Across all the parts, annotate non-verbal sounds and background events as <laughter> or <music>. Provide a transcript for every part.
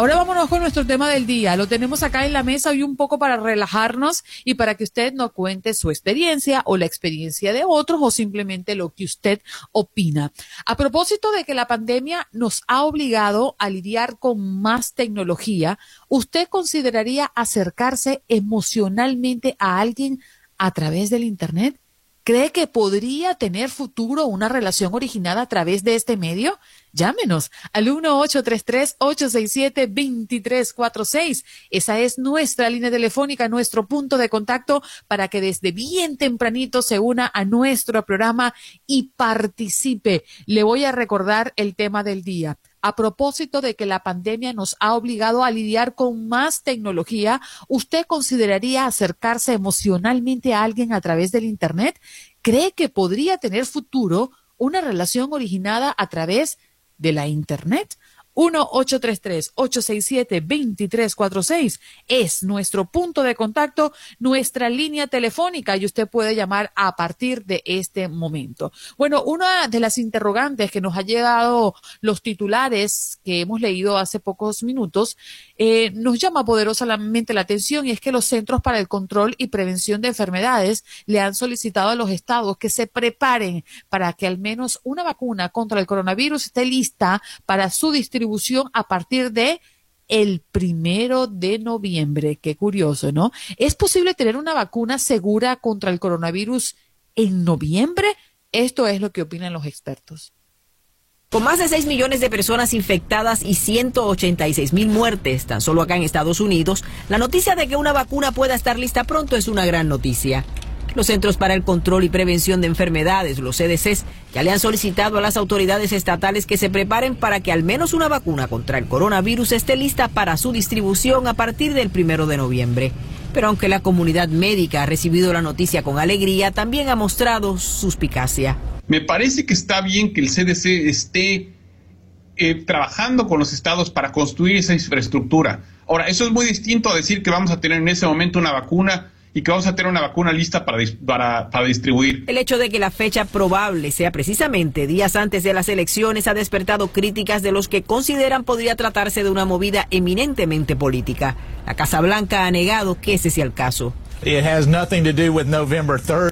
Ahora vámonos con nuestro tema del día. Lo tenemos acá en la mesa hoy un poco para relajarnos y para que usted nos cuente su experiencia o la experiencia de otros o simplemente lo que usted opina. A propósito de que la pandemia nos ha obligado a lidiar con más tecnología, ¿usted consideraría acercarse emocionalmente a alguien a través del Internet? ¿Cree que podría tener futuro una relación originada a través de este medio? Llámenos al 1-833-867-2346. Esa es nuestra línea telefónica, nuestro punto de contacto para que desde bien tempranito se una a nuestro programa y participe. Le voy a recordar el tema del día a propósito de que la pandemia nos ha obligado a lidiar con más tecnología, ¿usted consideraría acercarse emocionalmente a alguien a través del Internet? ¿Cree que podría tener futuro una relación originada a través de la Internet? 1-833-867-2346 es nuestro punto de contacto, nuestra línea telefónica y usted puede llamar a partir de este momento. Bueno, una de las interrogantes que nos ha llegado los titulares que hemos leído hace pocos minutos eh, nos llama poderosamente la atención y es que los Centros para el Control y Prevención de Enfermedades le han solicitado a los estados que se preparen para que al menos una vacuna contra el coronavirus esté lista para su distribución a partir de el primero de noviembre. Qué curioso, ¿no? ¿Es posible tener una vacuna segura contra el coronavirus en noviembre? Esto es lo que opinan los expertos. Con más de 6 millones de personas infectadas y 186 mil muertes tan solo acá en Estados Unidos, la noticia de que una vacuna pueda estar lista pronto es una gran noticia. Los Centros para el Control y Prevención de Enfermedades, los CDCs, ya le han solicitado a las autoridades estatales que se preparen para que al menos una vacuna contra el coronavirus esté lista para su distribución a partir del primero de noviembre. Pero aunque la comunidad médica ha recibido la noticia con alegría, también ha mostrado suspicacia. Me parece que está bien que el CDC esté eh, trabajando con los estados para construir esa infraestructura. Ahora, eso es muy distinto a decir que vamos a tener en ese momento una vacuna y que vamos a tener una vacuna lista para, para, para, distribuir. El hecho de que la fecha probable sea precisamente días antes de las elecciones ha despertado críticas de los que consideran podría tratarse de una movida eminentemente política. La Casa Blanca ha negado que ese sea el caso.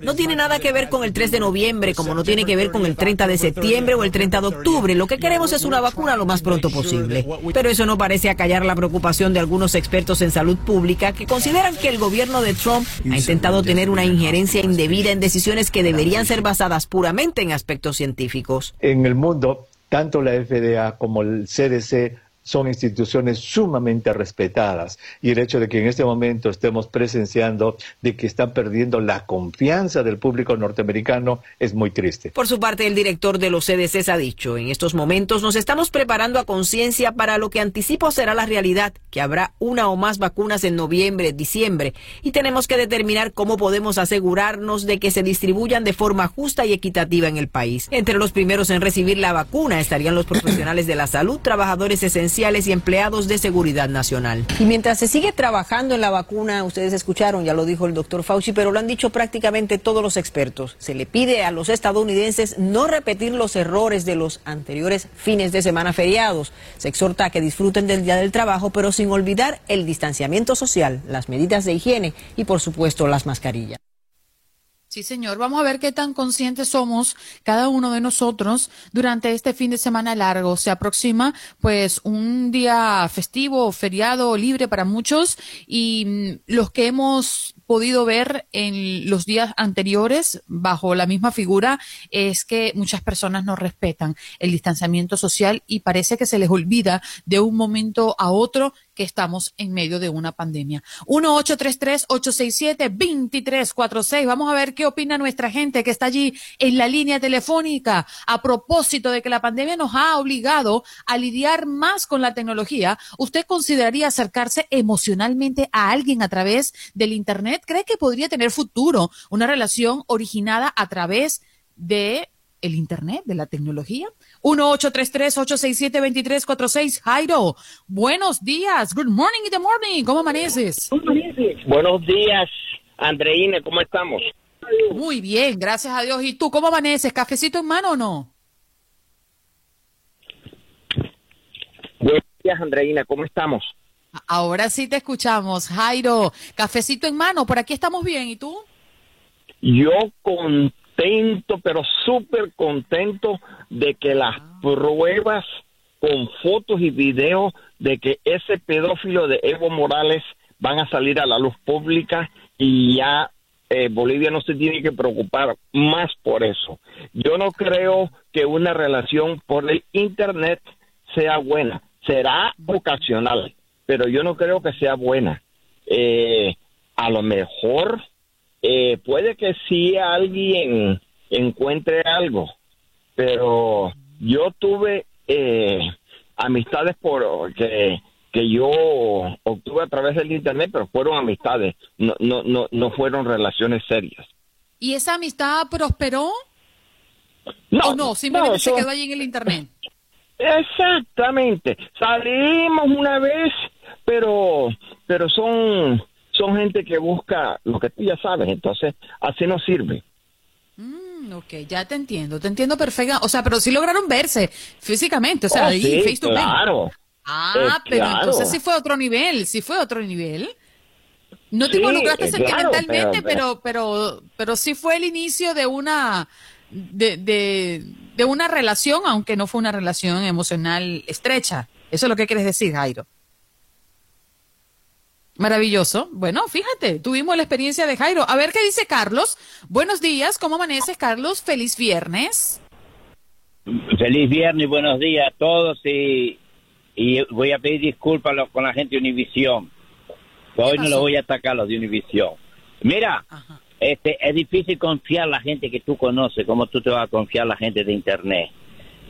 No tiene nada que ver con el 3 de noviembre, como no tiene que ver con el 30 de septiembre o el 30 de octubre. Lo que queremos es una vacuna lo más pronto posible. Pero eso no parece acallar la preocupación de algunos expertos en salud pública que consideran que el gobierno de Trump ha intentado tener una injerencia indebida en decisiones que deberían ser basadas puramente en aspectos científicos. En el mundo, tanto la FDA como el CDC son instituciones sumamente respetadas y el hecho de que en este momento estemos presenciando de que están perdiendo la confianza del público norteamericano es muy triste. Por su parte, el director de los CDC ha dicho, en estos momentos nos estamos preparando a conciencia para lo que anticipo será la realidad, que habrá una o más vacunas en noviembre, diciembre, y tenemos que determinar cómo podemos asegurarnos de que se distribuyan de forma justa y equitativa en el país. Entre los primeros en recibir la vacuna estarían los profesionales de la salud, trabajadores esenciales, y empleados de seguridad nacional. Y mientras se sigue trabajando en la vacuna, ustedes escucharon, ya lo dijo el doctor Fauci, pero lo han dicho prácticamente todos los expertos. Se le pide a los estadounidenses no repetir los errores de los anteriores fines de semana feriados. Se exhorta a que disfruten del Día del Trabajo, pero sin olvidar el distanciamiento social, las medidas de higiene y, por supuesto, las mascarillas. Sí, señor. Vamos a ver qué tan conscientes somos cada uno de nosotros durante este fin de semana largo. Se aproxima pues un día festivo, feriado, libre para muchos y mm, los que hemos podido ver en los días anteriores bajo la misma figura es que muchas personas no respetan el distanciamiento social y parece que se les olvida de un momento a otro que estamos en medio de una pandemia. 1-833-867-2346. Vamos a ver qué opina nuestra gente que está allí en la línea telefónica a propósito de que la pandemia nos ha obligado a lidiar más con la tecnología. ¿Usted consideraría acercarse emocionalmente a alguien a través del Internet? ¿Cree que podría tener futuro una relación originada a través de el Internet, de la tecnología. 1-833-867-2346. Jairo, buenos días. Good morning in the morning. ¿Cómo amaneces? Buenos días, Andreina. ¿Cómo estamos? Muy bien, gracias a Dios. ¿Y tú cómo amaneces? ¿Cafecito en mano o no? Buenos días, Andreina. ¿Cómo estamos? Ahora sí te escuchamos. Jairo, cafecito en mano. Por aquí estamos bien. ¿Y tú? Yo contento, pero súper contento de que las ah. pruebas con fotos y videos de que ese pedófilo de Evo Morales van a salir a la luz pública y ya eh, Bolivia no se tiene que preocupar más por eso. Yo no creo que una relación por el Internet sea buena. Será ocasional, pero yo no creo que sea buena. Eh, a lo mejor eh, puede que sí alguien encuentre algo, pero yo tuve eh, amistades por que, que yo obtuve a través del internet, pero fueron amistades, no, no, no, no fueron relaciones serias. ¿Y esa amistad prosperó? No, ¿O no? Simplemente se quedó allí en el internet. Exactamente. Salimos una vez, pero, pero son son gente que busca lo que tú ya sabes, entonces así no sirve. Mm, ok, ya te entiendo, te entiendo perfectamente. O sea, pero sí lograron verse físicamente, o sea, oh, ahí face to claro. Ah, eh, pero entonces sí fue otro nivel, sí fue otro nivel. No te involucraste eh, sentimentalmente, pero, pero, pero, sí fue el inicio de una, de, de, de una relación, aunque no fue una relación emocional estrecha. Eso es lo que quieres decir, Jairo. Maravilloso. Bueno, fíjate, tuvimos la experiencia de Jairo. A ver qué dice Carlos. Buenos días, ¿cómo amaneces, Carlos? Feliz viernes. Feliz viernes, buenos días a todos y, y voy a pedir disculpas con la gente de Univisión. Hoy no lo voy a atacar los de Univisión. Mira, este es difícil confiar la gente que tú conoces, como tú te vas a confiar la gente de Internet.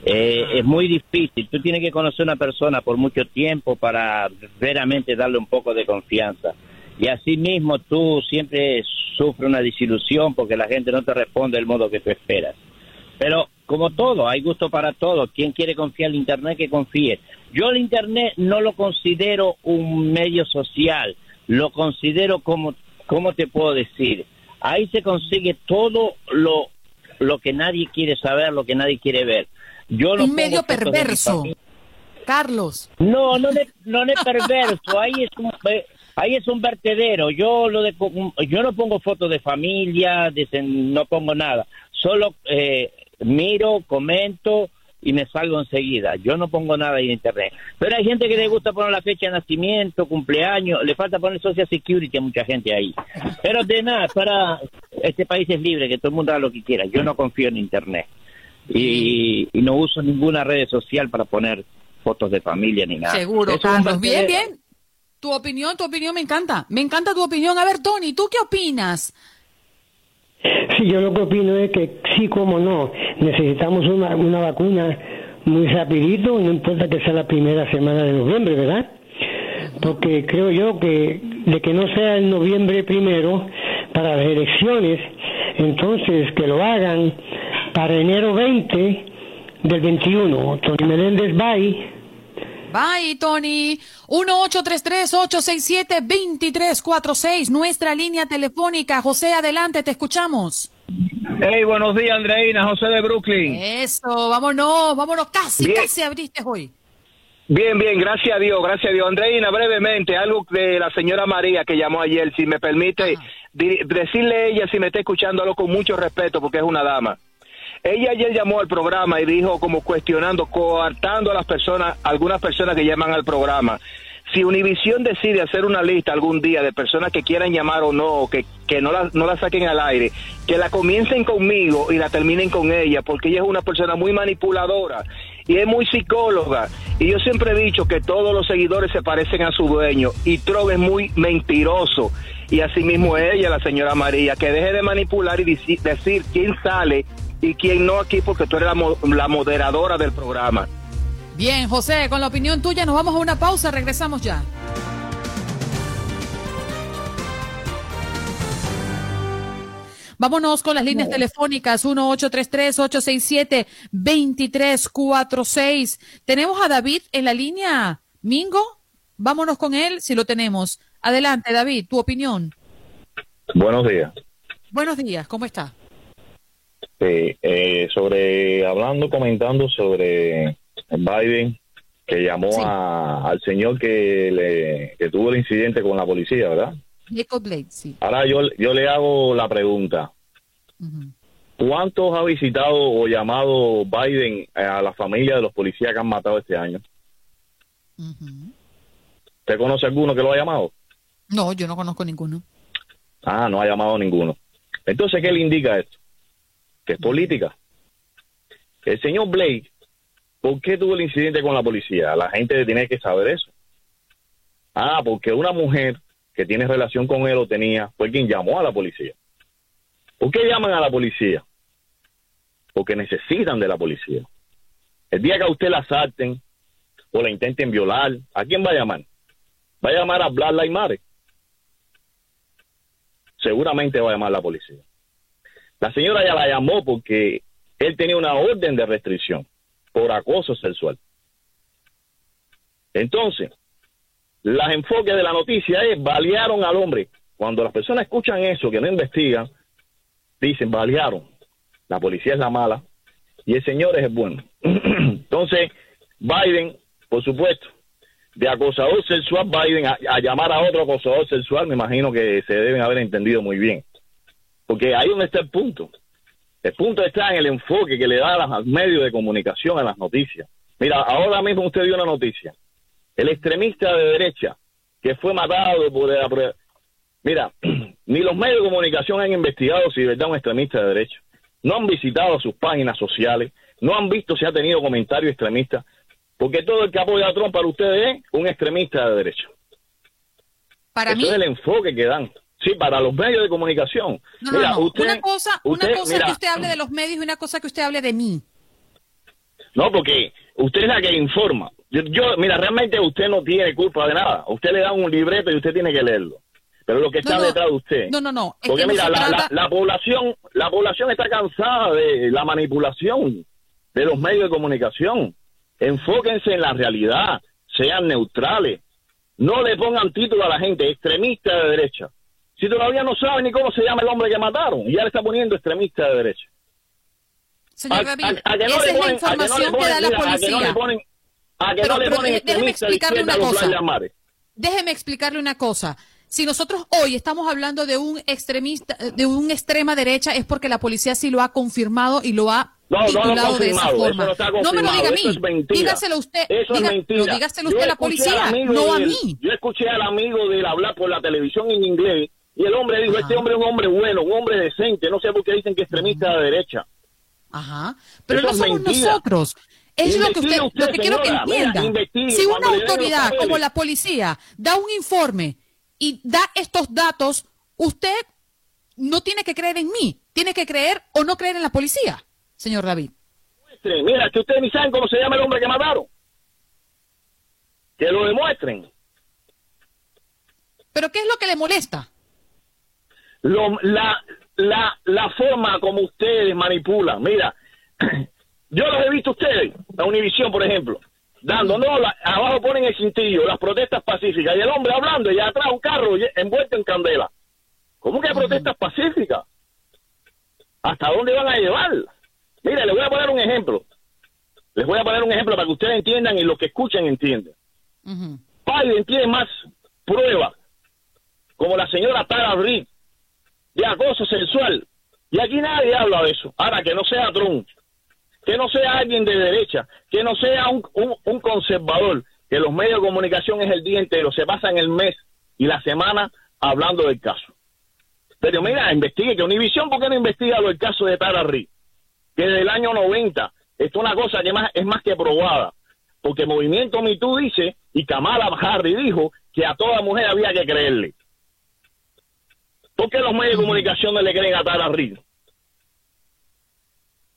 Eh, es muy difícil. Tú tienes que conocer a una persona por mucho tiempo para veramente darle un poco de confianza. Y así mismo tú siempre sufres una desilusión porque la gente no te responde del modo que tú esperas. Pero como todo, hay gusto para todo. Quien quiere confiar en Internet, que confíe. Yo el Internet no lo considero un medio social, lo considero como, ¿cómo te puedo decir? Ahí se consigue todo lo, lo que nadie quiere saber, lo que nadie quiere ver un medio perverso. Carlos. No, no es no perverso, ahí es un ahí es un vertedero. Yo lo de, yo no pongo fotos de familia, no pongo nada. Solo eh, miro, comento y me salgo enseguida. Yo no pongo nada en internet. Pero hay gente que le gusta poner la fecha de nacimiento, cumpleaños, le falta poner Social Security a mucha gente ahí. Pero de nada, para este país es libre, que todo el mundo haga lo que quiera. Yo no confío en internet y, no uso ninguna red social para poner fotos de familia ni nada. Seguro, Carlos. Bien, bien. Tu opinión, tu opinión me encanta. Me encanta tu opinión. A ver, Tony, ¿tú qué opinas? Sí, yo lo que opino es que sí, como no, necesitamos una, una vacuna muy rapidito, no importa que sea la primera semana de noviembre, ¿verdad? Porque creo yo que de que no sea el noviembre primero para las elecciones, entonces que lo hagan para enero 20 del 21. Tony Menéndez, bye. Bye, Tony. 1-833-867-2346, nuestra línea telefónica. José, adelante, te escuchamos. Hey, buenos días, Andreina, José de Brooklyn. Eso, vámonos, vámonos, casi, casi abriste hoy. Bien, bien, gracias a Dios, gracias a Dios. Andreina, brevemente, algo de la señora María que llamó ayer, si me permite decirle a ella, si me está escuchando, algo con mucho respeto, porque es una dama. Ella ayer llamó al programa y dijo como cuestionando, coartando a las personas, algunas personas que llaman al programa. Si Univisión decide hacer una lista algún día de personas que quieran llamar o no, que, que no, la, no la saquen al aire, que la comiencen conmigo y la terminen con ella, porque ella es una persona muy manipuladora y es muy psicóloga. Y yo siempre he dicho que todos los seguidores se parecen a su dueño y Trump es muy mentiroso. Y así mismo ella, la señora María, que deje de manipular y decir quién sale y quién no aquí porque tú eres la, moderadora del programa. Bien, José, con la opinión tuya nos vamos a una pausa, regresamos ya. Vámonos con las líneas telefónicas 1-833-867-2346. Tenemos a David en la línea. Mingo, vámonos con él si lo tenemos. Adelante, David, tu opinión. Buenos días. Buenos días, ¿cómo está? eh, sobre, hablando, comentando sobre Biden, que llamó a, al señor que, le, que tuvo el incidente con la policía, ¿verdad? Jacob Blake, sí. Ahora yo, yo le hago la pregunta. ¿Cuántos ha visitado o llamado Biden a la familia de los policías que han matado este año? ¿Usted conoce alguno que lo ha llamado? No, yo no conozco ninguno. Ah, no ha llamado ninguno. Entonces, ¿qué le indica esto? Que es política. El señor Blake, ¿por qué tuvo el incidente con la policía? La gente tiene que saber eso. Ah, porque una mujer que tiene relación con él o tenía fue quien llamó a la policía. ¿Por qué llaman a la policía? Porque necesitan de la policía. El día que a usted la asalten o la intenten violar, ¿a quién va a llamar? Va a llamar a Blas Laimare. Seguramente va a llamar a la policía. La señora ya la llamó porque él tenía una orden de restricción por acoso sexual. Entonces, los enfoques de la noticia es balearon al hombre. Cuando las personas escuchan eso, que no investigan, dicen balearon. La policía es la mala y el señor es el bueno. <clears throat> Entonces, Biden, por supuesto, de acosador sexual, Biden a, a, llamar a otro acosador sexual, me imagino que se deben haber entendido muy bien. Porque ahí donde está el punto. El punto está en el enfoque que le da a los medios de comunicación a las noticias. Mira, ahora mismo usted dio una noticia. El extremista de derecha que fue matado por... La... Mira, <clears throat> ni los medios de comunicación han investigado si de verdad un extremista de derecha. No han visitado sus páginas sociales, no han visto si ha tenido comentarios extremistas, porque todo el que apoya a Trump para ustedes es un extremista de derecha. Para Eso mí, es el enfoque que dan. Sí, para los medios de comunicación. no, no, Mira, no. usted- una cosa, usted- una cosa mira, que usted hable de los medios y una cosa que usted hable de mí. No, porque usted es la que informa. Yo, yo- mira, realmente usted no tiene culpa de nada. Usted le da un libreto y usted tiene que leerlo. Pero lo que está detrás de usted. No, no, no. Porque mira, la, la- la población, la población está cansada de la manipulación de los medios de comunicación. Enfóquense en la realidad, sean neutrales. No le pongan título a la gente, extremista de derecha. Si todavía no saben ni cómo se llama el hombre que mataron, y ya le está poniendo extremista de derecha. Señor no esa es la no información que, da la mira, a que no policía. le ponen- a que Pero- no le pero ponen déjeme explicarle una cosa. Déjeme explicarle una cosa. Si nosotros hoy estamos hablando de un extremista, de un extrema derecha, es porque la policía sí lo ha confirmado y lo ha No, no lo titulado de esa forma. no me lo diga a mí. Dígaselo usted. Eso diga- es mentira. no, dígaselo usted a la policía, no a mí. Yo escuché al amigo de él hablar por la televisión en inglés y el hombre dijo, este hombre es un hombre bueno, un hombre decente, no sé por qué dicen que es extremista de derecha. Ajá. Pero Eso no somos mentira. nosotros. Es lo que usted, usted, lo que quiero que. Mira, entienda. si una autoridad como la policía da un informe y da estos datos, usted no tiene que creer en mí, tiene que creer o no creer en la policía, señor David. Mira, que ustedes ni saben cómo se llama el hombre que mataron. Que lo demuestren. Pero ¿qué es lo que le molesta? Lo- la, la, la forma como ustedes manipulan. Mira, <clears throat> yo los he visto a ustedes, a Univisión, por ejemplo, dando, no, la- abajo ponen el cintillo, las protestas pacíficas, y el hombre hablando, y atrás un carro envuelto en candela. ¿Cómo que protestas pacíficas? ¿Hasta dónde van a llevar? Mire, les voy a poner un ejemplo. Les voy a poner un ejemplo para que ustedes entiendan y los que escuchan entiendan. Biden tiene más pruebas, como la señora Tara Reid, de acoso sexual. Y aquí nadie habla de eso. Ahora, que no sea Trump, que no sea alguien de derecha, que no sea un, un, conservador, que los medios de comunicación es el día entero, se pasan el mes y la semana hablando del caso. Pero mira, investigue, que Univision, ¿por qué no investiga lo del caso de Tara Reid? Que desde el año 90, esto es una cosa que más, es más que probada, porque movimiento Me Too dice, y Kamala Harris dijo, que a toda mujer había que creerle. ¿Por qué los medios de comunicación no le creen a Tara Reid?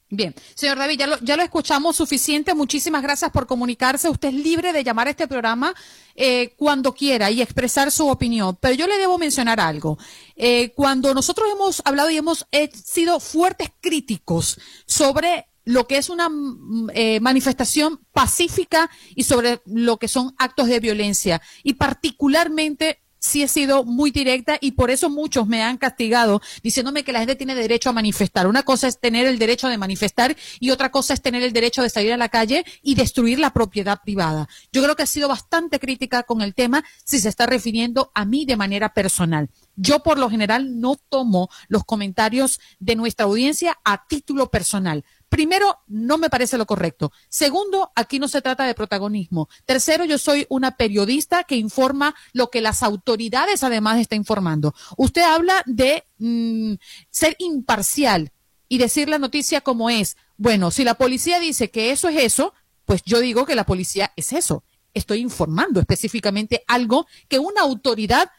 Bien, señor David, ya lo, escuchamos suficiente. Muchísimas gracias por comunicarse. Usted es libre de llamar a este programa eh, cuando quiera y expresar su opinión. Pero yo le debo mencionar algo. Eh, cuando nosotros hemos hablado y hemos eh, sido fuertes críticos sobre lo que es una mm, manifestación pacífica y sobre lo que son actos de violencia y particularmente sí he sido muy directa y por eso muchos me han castigado diciéndome que la gente tiene derecho a manifestar. Una cosa es tener el derecho de manifestar y otra cosa es tener el derecho de salir a la calle y destruir la propiedad privada. Yo creo que ha sido bastante crítica con el tema si se está refiriendo a mí de manera personal. Yo por lo general no tomo los comentarios de nuestra audiencia a título personal. Primero, no me parece lo correcto. Segundo, aquí no se trata de protagonismo. Tercero, yo soy una periodista que informa lo que las autoridades además están informando. Usted habla de mm, ser imparcial y decir la noticia como es. Bueno, si la policía dice que eso es eso, pues yo digo que la policía es eso. Estoy informando específicamente algo que una autoridad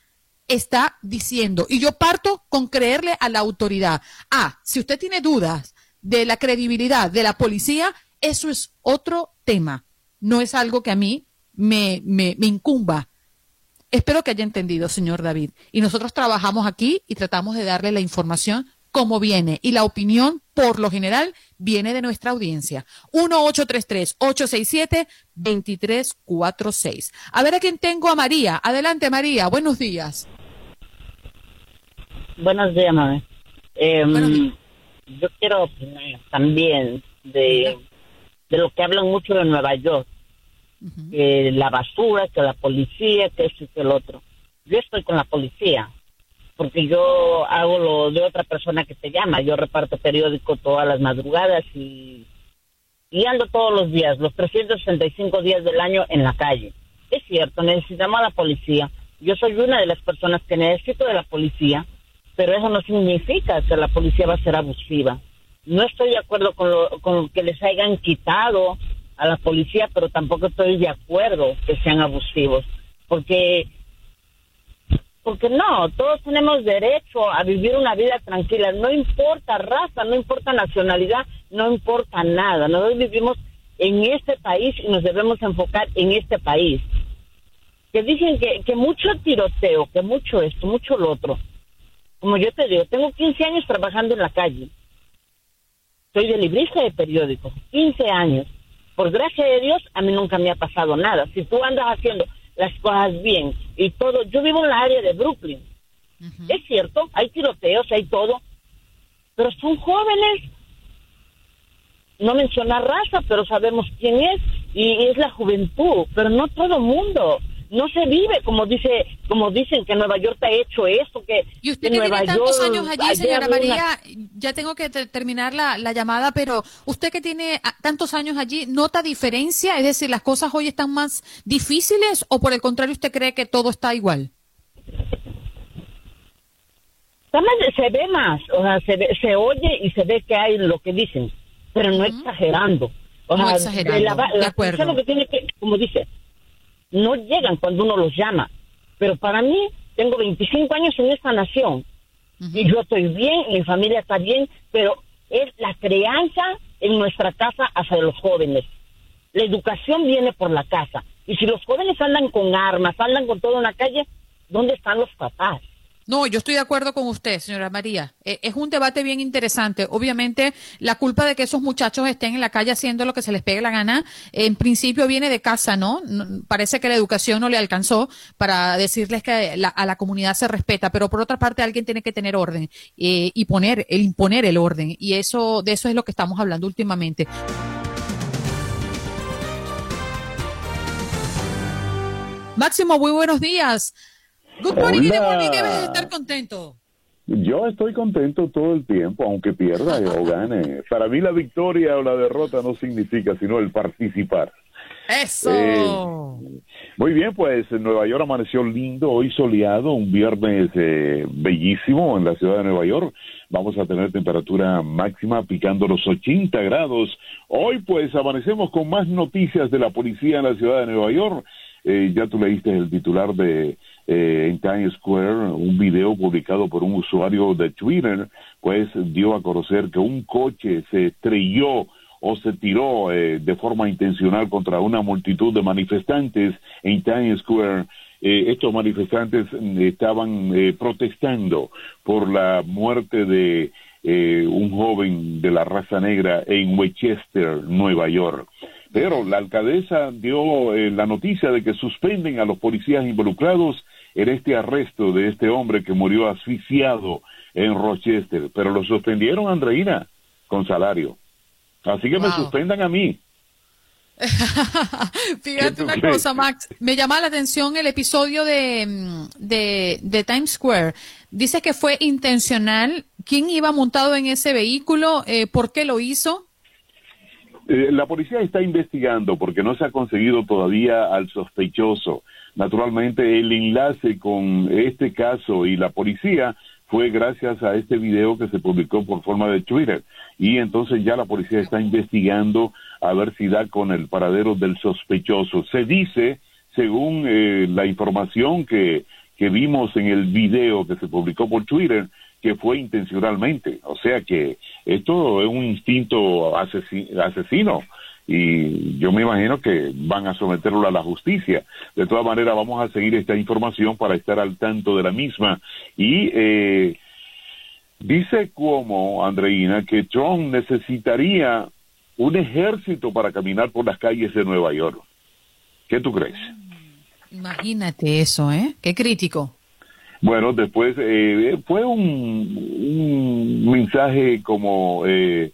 está diciendo. Y yo parto con creerle a la autoridad. Ah, si usted tiene dudas de la credibilidad de la policía, eso es otro tema. No es algo que a mí me, me, me incumba. Espero que haya entendido, señor David. Y nosotros trabajamos aquí y tratamos de darle la información como viene. Y la opinión, por lo general, viene de nuestra audiencia. 1-833-867-2346. A ver a quién tengo a María. Adelante, María. Buenos días. Buenos días, mami. Eh, yo quiero opinar también de, de lo que hablan mucho de Nueva York, que la basura, que la policía, que eso y que el otro. Yo estoy con la policía, porque yo hago lo de otra persona que se llama, yo reparto periódico todas las madrugadas y, y ando todos los días, los 365 días del año en la calle. Es cierto, necesitamos a la policía. Yo soy una de las personas que necesito de la policía pero eso no significa que la policía va a ser abusiva. No estoy de acuerdo con lo, con que les hayan quitado a la policía, pero tampoco estoy de acuerdo que sean abusivos, porque porque no, todos tenemos derecho a vivir una vida tranquila, no importa raza, no importa nacionalidad, no importa nada. Nosotros vivimos en este país y nos debemos enfocar en este país. Que dicen que, que mucho tiroteo, que mucho esto, mucho lo otro como yo te digo, tengo 15 años trabajando en la calle. Soy de librista de periódicos, 15 años. Por gracia de Dios, a mí nunca me ha pasado nada. Si tú andas haciendo las cosas bien y todo, yo vivo en la área de Brooklyn. Es cierto, hay tiroteos, hay todo, pero son jóvenes. No mencionar raza, pero sabemos quién es y es la juventud, pero no todo mundo no se vive como dice como dicen que Nueva York ha hecho esto que y usted que tiene tantos años allí señora María ya tengo que terminar la, la, llamada pero usted que tiene ah, tantos años allí nota diferencia es decir las cosas hoy están más difíciles o por el contrario usted cree que todo está igual se ve más o sea se, se oye y se ve que hay lo que dicen pero no exagerando. O no exagerando de acuerdo. que tiene que como dice no llegan cuando uno los llama. Pero para mí, tengo 25 años en esta nación y yo estoy bien, mi familia está bien, pero es la crianza en nuestra casa hacia los jóvenes. La educación viene por la casa. Y si los jóvenes andan con armas, andan con todo en la calle, ¿dónde están los papás? No, yo estoy de acuerdo con usted, señora María. Eh, es un debate bien interesante. Obviamente, la culpa de que esos muchachos estén en la calle haciendo lo que se les pegue la gana, en principio viene de casa, ¿no? parece que la educación no le alcanzó para decirles que a la comunidad se respeta, pero por otra parte alguien tiene que tener orden eh, y poner, el imponer el orden. Y eso, de eso es lo que estamos hablando últimamente. Máximo, muy buenos días. Good morning, debes estar contento. Yo estoy contento todo el tiempo, aunque pierda o <laughs> gane. Para mí la victoria o la derrota no significa sino el participar. Eso. Eh, muy bien, pues Nueva York amaneció lindo, hoy soleado, un viernes eh, bellísimo en la ciudad de Nueva York. Vamos a tener temperatura máxima picando los 80 grados. Hoy pues amanecemos con más noticias de la policía en la ciudad de Nueva York. Eh, ya tú leíste el titular de eh, en Times Square, un video publicado por un usuario de Twitter, pues dio a conocer que un coche se estrelló o se tiró eh, de forma intencional contra una multitud de manifestantes en Times Square. Eh, estos manifestantes mm, estaban protestando por la muerte de un joven de la raza negra en Westchester, Nueva York. Pero la alcaldesa dio la noticia de que suspenden a los policías involucrados en este arresto de este hombre que murió asfixiado en Rochester, pero lo suspendieron, Andreina, con salario. Así que me suspendan a mí. <laughs> Fíjate una cosa, Max. Me llama la atención el episodio de, mm, de, Times Square. Dice que fue intencional. ¿Quién iba montado en ese vehículo? Eh, ¿Por qué lo hizo? Eh, la policía está investigando porque no se ha conseguido todavía al sospechoso. Naturalmente, el enlace con este caso y la policía fue gracias a este video que se publicó por forma de Twitter. Y entonces ya la policía está investigando a ver si da con el paradero del sospechoso. Se dice, según eh, la información que, que vimos en el video que se publicó por Twitter, que fue intencionalmente. O sea que esto es un instinto asesino y yo me imagino que van a someterlo a la justicia. De todas maneras, vamos a seguir esta información para estar al tanto de la misma. Y eh, dice como, Andreina, que Trump necesitaría un ejército para caminar por las calles de Nueva York. ¿Qué tú crees? Imagínate eso, ¿eh? Qué crítico. Bueno, después eh, fue un, un mensaje como eh,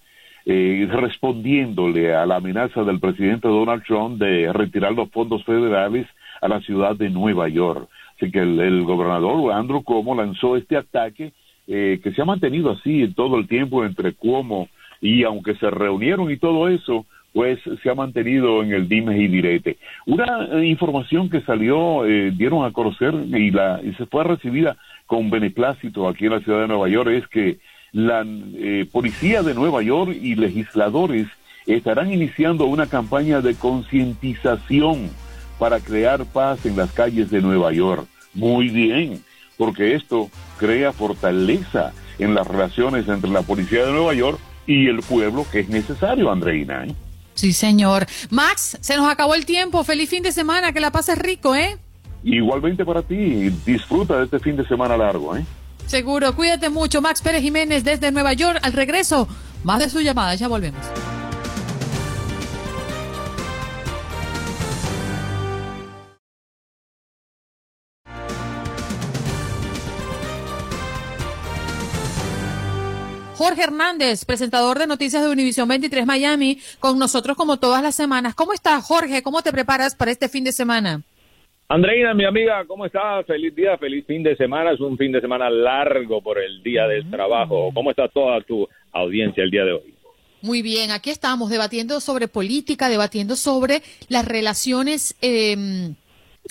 eh, respondiéndole a la amenaza del presidente Donald Trump de retirar los fondos federales a la ciudad de Nueva York. Así que el, gobernador Andrew Cuomo lanzó este ataque eh, que se ha mantenido así todo el tiempo entre Cuomo y aunque se reunieron y todo eso, pues se ha mantenido en el dime y direte. Una eh, información que salió, dieron a conocer y, la, y se fue recibida con beneplácito aquí en la ciudad de Nueva York es que la eh, policía de Nueva York y legisladores estarán iniciando una campaña de concientización para crear paz en las calles de Nueva York. Muy bien, porque esto crea fortaleza en las relaciones entre la policía de Nueva York y el pueblo que es necesario, Andreina. ¿eh? Sí, señor. Max, se nos acabó el tiempo. Feliz fin de semana, que la pases rico, ¿eh? Igualmente para ti. Disfruta de este fin de semana largo, ¿eh? Seguro, cuídate mucho. Max Pérez Jiménez desde Nueva York. Al regreso, más de su llamada. Ya volvemos. Jorge Hernández, presentador de Noticias de Univisión 23 Miami, con nosotros como todas las semanas. ¿Cómo estás, Jorge? ¿Cómo te preparas para este fin de semana? Andreina, mi amiga, ¿cómo estás? Feliz día, feliz fin de semana. Es un fin de semana largo por el día del trabajo. ¿Cómo está toda tu audiencia el día de hoy? Muy bien, aquí estamos debatiendo sobre política, debatiendo sobre las relaciones em,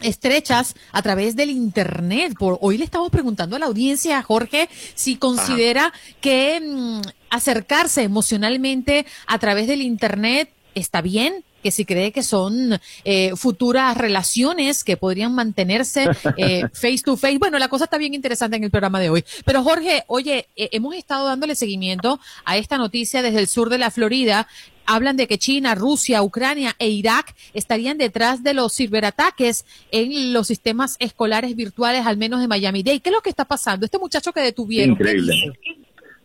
estrechas a través del Internet. Por, hoy le estamos preguntando a la audiencia, Jorge, si considera que em, acercarse emocionalmente a través del Internet está bien, que si cree que son eh, futuras relaciones que podrían mantenerse <laughs> eh, face to face. Bueno, la cosa está bien interesante en el programa de hoy. Pero Jorge, oye, eh, hemos estado dándole seguimiento a esta noticia desde el sur de la Florida hablan de que China, Rusia, Ucrania e Irak estarían detrás de los ciberataques en los sistemas escolares virtuales, al menos de Miami-Dade. ¿Qué es lo que está pasando? Este muchacho que detuvieron. Increíble.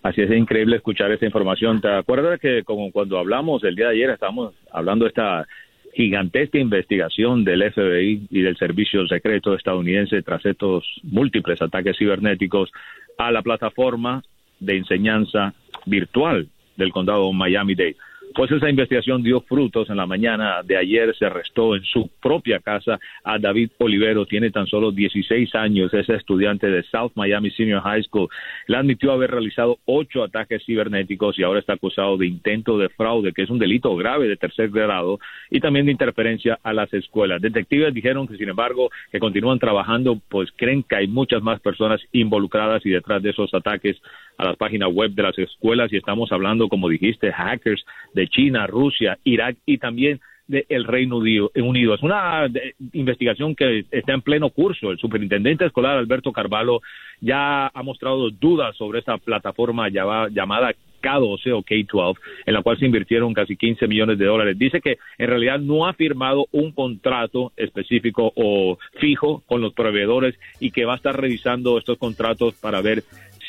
Así es increíble escuchar esta información. ¿Te acuerdas que como cuando hablamos el día de ayer estábamos hablando de esta gigantesca investigación del FBI y del Servicio Secreto estadounidense tras estos múltiples ataques cibernéticos a la plataforma de enseñanza virtual del condado Miami-Dade? Pues esa investigación dio frutos. En la mañana de ayer se arrestó en su propia casa a David Olivero. Tiene tan solo 16 años. Es estudiante de South Miami Senior High School. Le admitió haber realizado ocho ataques cibernéticos y ahora está acusado de intento de fraude, que es un delito grave de tercer grado, y también de interferencia a las escuelas. Detectives dijeron que, sin embargo, que continúan trabajando, pues creen que hay muchas más personas involucradas y detrás de esos ataques a las páginas web de las escuelas y estamos hablando, como dijiste, hackers de China, Rusia, Irak y también del Reino Unido. Es una investigación que está en pleno curso. El superintendente escolar Alberto Carvalho ya ha mostrado dudas sobre esta plataforma llamada K12 o K12, en la cual se invirtieron casi 15 millones de dólares. Dice que en realidad no ha firmado un contrato específico o fijo con los proveedores y que va a estar revisando estos contratos para ver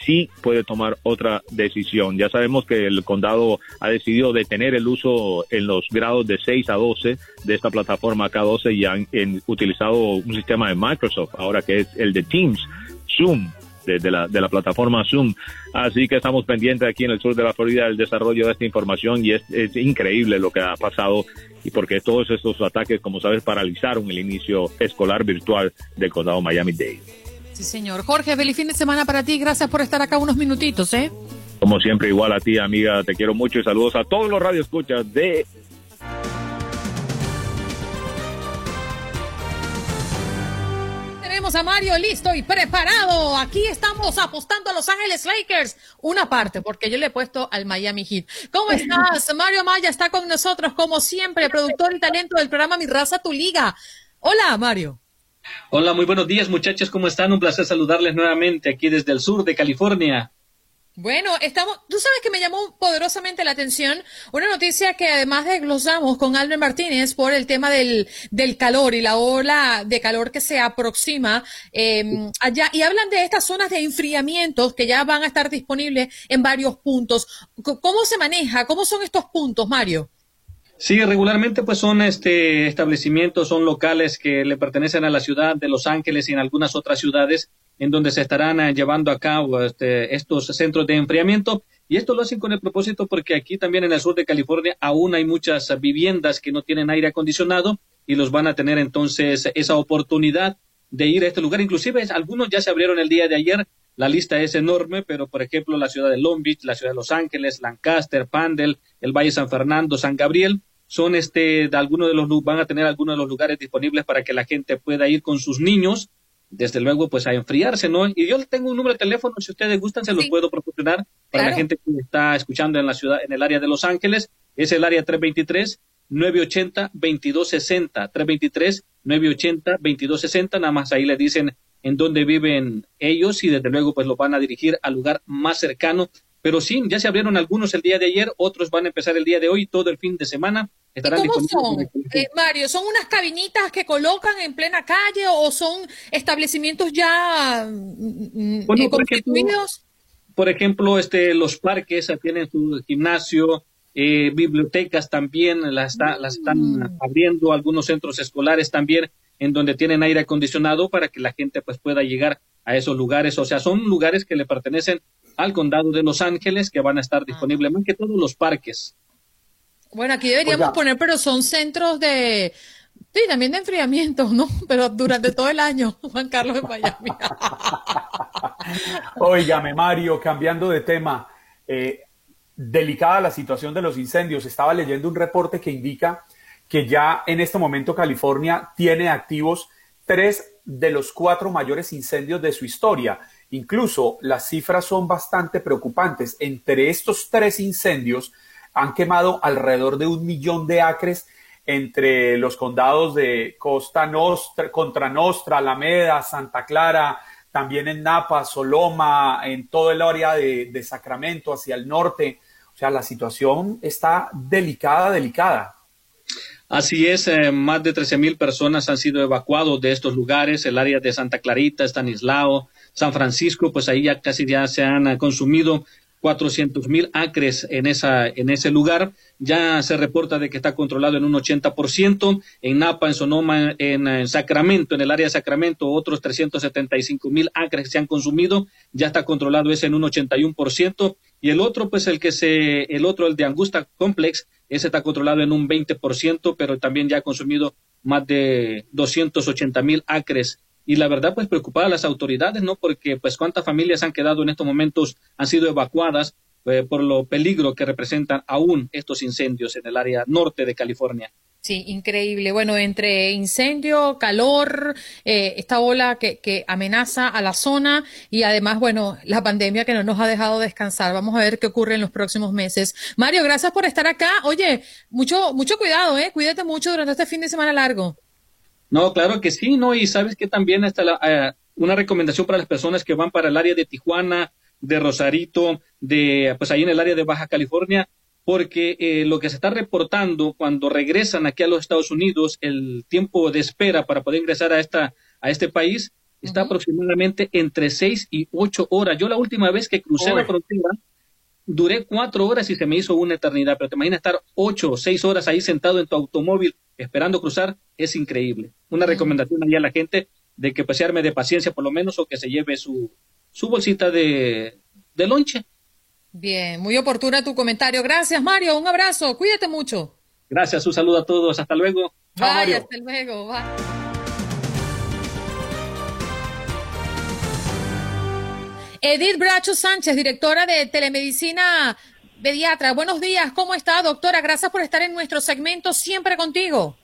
si puede tomar otra decisión. Ya sabemos que el condado ha decidido detener el uso en los grados de 6 a 12 de esta plataforma K12 y han utilizado un sistema de Microsoft, ahora que es el de Teams, Zoom, de, la, de la plataforma Zoom. Así que estamos pendientes aquí en el sur de la Florida del desarrollo de esta información y es, es increíble lo que ha pasado y porque todos estos ataques, como sabes, paralizaron el inicio escolar virtual del condado Miami-Dade. Sí, señor. Jorge, feliz fin de semana para ti. Gracias por estar acá unos minutitos, ¿eh? Como siempre, igual a ti, amiga. Te quiero mucho y saludos a todos los radioescuchas de a Mario listo y preparado. Aquí estamos apostando a Los Ángeles Lakers. Una parte, porque yo le he puesto al Miami Heat. ¿Cómo <laughs> estás? Mario Maya está con nosotros, como siempre, productor y talento del programa Mi Raza, Tu Liga. Hola, Mario. Hola, muy buenos días, muchachos. ¿Cómo están? Un placer saludarles nuevamente aquí desde el sur de California. Bueno, estamos, tú sabes que me llamó poderosamente la atención una noticia que además desglosamos con Albert Martínez por el tema del, del calor y la ola de calor que se aproxima eh, allá y hablan de estas zonas de enfriamiento que ya van a estar disponibles en varios puntos. ¿Cómo se maneja? ¿Cómo son estos puntos, Mario? Sí, regularmente pues son este establecimientos, son locales que le pertenecen a la ciudad de Los Ángeles y en algunas otras ciudades en donde se estarán eh, llevando a cabo este, estos centros de enfriamiento. Y esto lo hacen con el propósito porque aquí también en el sur de California aún hay muchas viviendas que no tienen aire acondicionado y los van a tener entonces esa oportunidad de ir a este lugar. Inclusive algunos ya se abrieron el día de ayer. La lista es enorme, pero por ejemplo la ciudad de Long Beach, la ciudad de Los Ángeles, Lancaster, Pandel, el Valle San Fernando, San Gabriel, son este de algunos de los van a tener algunos de los lugares disponibles para que la gente pueda ir con sus niños desde luego, pues a enfriarse, ¿no? Y yo tengo un número de teléfono, si ustedes gustan, se los puedo proporcionar para la gente que está escuchando en la ciudad, en el área de Los Ángeles. Es el área 323 980 2260 323 980 2260 nada más ahí le dicen en dónde viven ellos y desde luego pues lo van a dirigir al lugar más cercano pero sí, ya se abrieron algunos el día de ayer, otros van a empezar el día de hoy, todo el fin de semana. Estarán ¿Cómo son, eh, Mario? ¿Son unas cabinitas que colocan en plena calle o son establecimientos ya mm, mm, bueno, constituidos? Por ejemplo, este, los parques tienen su gimnasio, eh, bibliotecas también las, las están mm. abriendo, algunos centros escolares también, en donde tienen aire acondicionado para que la gente pues pueda llegar a esos lugares. O sea, son lugares que le pertenecen al condado de Los Ángeles que van a estar disponibles más que todos los parques. Bueno, aquí deberíamos poner, pero son centros de, sí, también de enfriamiento, ¿no? <laughs> Pero durante todo el año, <laughs> Juan Carlos de Miami. <laughs> Óigame, Mario, cambiando de tema, eh, delicada la situación de los incendios. Estaba leyendo un reporte que indica que ya en este momento California tiene activos tres de los cuatro mayores incendios de su historia. Incluso las cifras son bastante preocupantes. Entre estos tres incendios han quemado alrededor de un millón de acres entre los condados de Costa Nostra, Contra Nostra, Alameda, Santa Clara, también en Napa, Soloma, en todo el área de, Sacramento, hacia el norte. O sea, la situación está delicada, delicada. Así es, eh, más de 13 mil personas han sido evacuados de estos lugares, el área de Santa Clarita, Stanislao, San Francisco, pues ahí ya casi ya se han eh, consumido 400 mil acres en, esa, en ese lugar. Ya se reporta de que está controlado en un 80%. En Napa, en Sonoma, en, Sacramento, en el área de Sacramento, otros 375 mil acres se han consumido. Ya está controlado ese en un 81%. Y el otro, pues el que se, el otro, el de Angusta Complex, ese está controlado en un 20%, pero también ya ha consumido más de 280 mil acres y la verdad pues preocupada las autoridades, ¿no? Porque pues cuántas familias han quedado en estos momentos, han sido evacuadas eh, por lo peligro que representan aún estos incendios en el área norte de California. Sí, increíble. Bueno, entre incendio, calor, eh, esta ola que, que, amenaza a la zona y además, bueno, la pandemia que no nos ha dejado descansar. Vamos a ver qué ocurre en los próximos meses. Mario, gracias por estar acá. Oye, mucho, mucho cuidado, ¿eh? Cuídate mucho durante este fin de semana largo. No, claro que sí, ¿no? Y sabes que también está la, eh, una recomendación para las personas que van para el área de Tijuana, de Rosarito, de, pues ahí en el área de Baja California porque eh, lo que se está reportando cuando regresan aquí a los Estados Unidos, el tiempo de espera para poder ingresar a, esta, a este país está aproximadamente entre seis y ocho horas. Yo la última vez que crucé la frontera, duré cuatro horas y se me hizo una eternidad, pero te imaginas estar ocho o seis horas ahí sentado en tu automóvil esperando cruzar, es increíble. Una recomendación ahí a la gente de que pues se arme de paciencia por lo menos o que se lleve su, su bolsita de, de lonche Bien, muy oportuna tu comentario. Gracias, Mario. Un abrazo. Cuídate mucho. Gracias, un saludo a todos. Hasta luego. Bye, hasta luego. Bye. Edith Bracho Sánchez, directora de Telemedicina Pediatra. Buenos días, ¿cómo está, doctora? Gracias por estar en nuestro segmento, siempre contigo.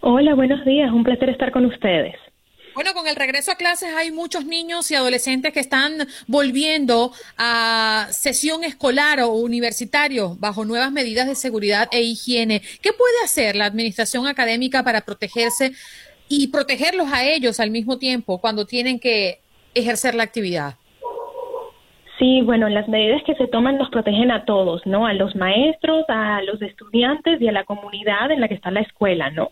Hola, buenos días, un placer estar con ustedes. Bueno, con el regreso a clases hay muchos niños y adolescentes que están volviendo a sesión escolar o universitario bajo nuevas medidas de seguridad e higiene. ¿Qué puede hacer la administración académica para protegerse y protegerlos a ellos al mismo tiempo cuando tienen que ejercer la actividad? Sí, bueno, las medidas que se toman nos protegen a todos, ¿no? A los maestros, a los estudiantes y a la comunidad en la que está la escuela, ¿no?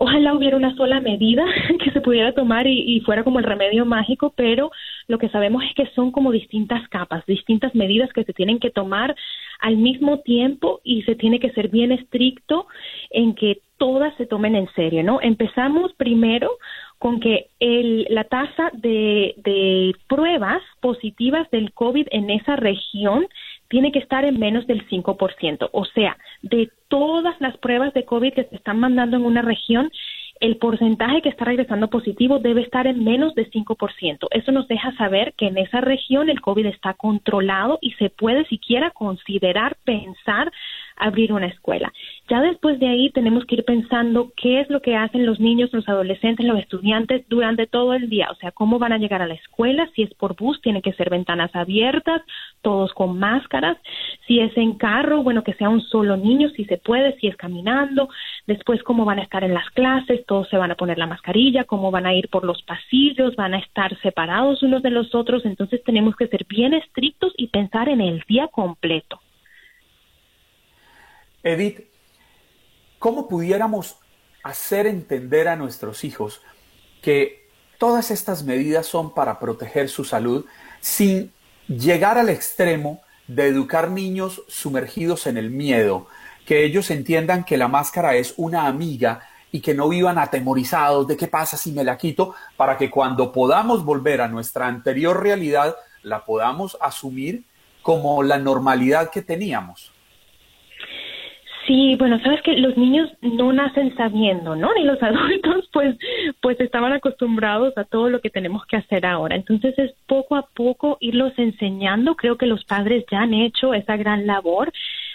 Ojalá hubiera una sola medida <laughs> que se pudiera tomar y, fuera como el remedio mágico, pero lo que sabemos es que son como distintas capas, distintas medidas que se tienen que tomar al mismo tiempo y se tiene que ser bien estricto en que todas se tomen en serio, ¿no? Empezamos primero con que el, la tasa de, de pruebas positivas del COVID en esa región tiene que estar en menos del 5%. O sea, de todas las pruebas de COVID que se están mandando en una región, el porcentaje que está regresando positivo debe estar en menos de 5%. Eso nos deja saber que en esa región el COVID está controlado y se puede siquiera considerar pensar abrir una escuela. Ya después de ahí tenemos que ir pensando qué es lo que hacen los niños, los adolescentes, los estudiantes durante todo el día, o sea, cómo van a llegar a la escuela, si es por bus, tiene que ser ventanas abiertas, todos con máscaras, si es en carro, bueno, que sea un solo niño, si se puede, si es caminando, después cómo van a estar en las clases, todos se van a poner la mascarilla, cómo van a ir por los pasillos, van a estar separados unos de los otros, entonces tenemos que ser bien estrictos y pensar en el día completo. Edith, ¿cómo pudiéramos hacer entender a nuestros hijos que todas estas medidas son para proteger su salud sin llegar al extremo de educar niños sumergidos en el miedo, que ellos entiendan que la máscara es una amiga y que no vivan atemorizados de qué pasa si me la quito, para que cuando podamos volver a nuestra anterior realidad la podamos asumir como la normalidad que teníamos. Sí, bueno, sabes que los niños no nacen sabiendo, ¿no? Ni los <laughs> adultos, pues, pues estaban acostumbrados a todo lo que tenemos que hacer ahora. Entonces es poco a poco irlos enseñando. Creo que los padres ya han hecho esa gran labor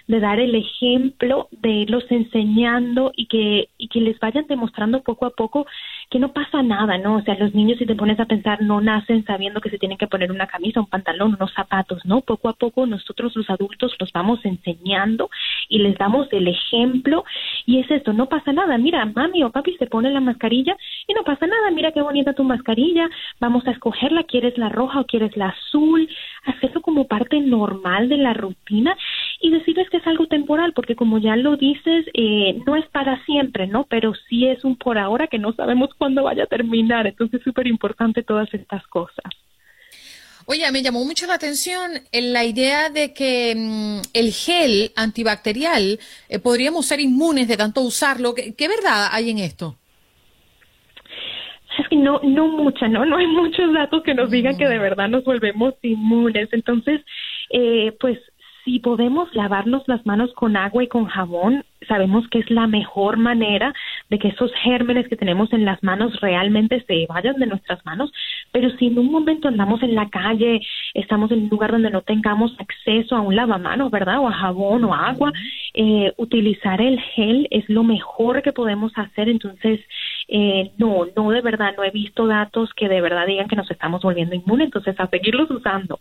de dar el ejemplo, de irlos enseñando y que, y que les vayan demostrando poco a poco que no pasa nada, ¿no? O sea, los niños, si te pones a pensar, no nacen sabiendo que se tienen que poner una camisa, un pantalón, unos zapatos, ¿no? Poco a poco nosotros los adultos los vamos enseñando y les damos el ejemplo y es esto, no pasa nada, mira, mami o papi se pone la mascarilla y no pasa nada, mira qué bonita tu mascarilla, vamos a escogerla, quieres la roja o quieres la azul, hacerlo como parte normal de la rutina y decirles que es algo temporal, porque como ya lo dices, eh, no es para siempre, ¿no? Pero sí es un por ahora que no sabemos cuándo vaya a terminar, entonces es súper importante todas estas cosas. Oye, me llamó mucho la atención la idea de que mm, el gel antibacterial eh, podríamos ser inmunes de tanto usarlo. ¿Qué, ¿Qué, verdad hay en esto? Es que no, no mucha, ¿no? No hay <laughs> muchos datos que nos digan que de verdad nos volvemos inmunes. Entonces, eh, pues si podemos lavarnos las manos con agua y con jabón, sabemos que es la mejor manera de que esos gérmenes que tenemos en las manos realmente se vayan de nuestras manos, pero si en un momento andamos en la calle, estamos en un lugar donde no tengamos acceso a un lavamanos, ¿verdad? O a jabón o agua, eh, utilizar el gel es lo mejor que podemos hacer. Entonces, eh, no, no de verdad, no he visto datos que de verdad digan que nos estamos volviendo inmunes, entonces a seguirlos usando.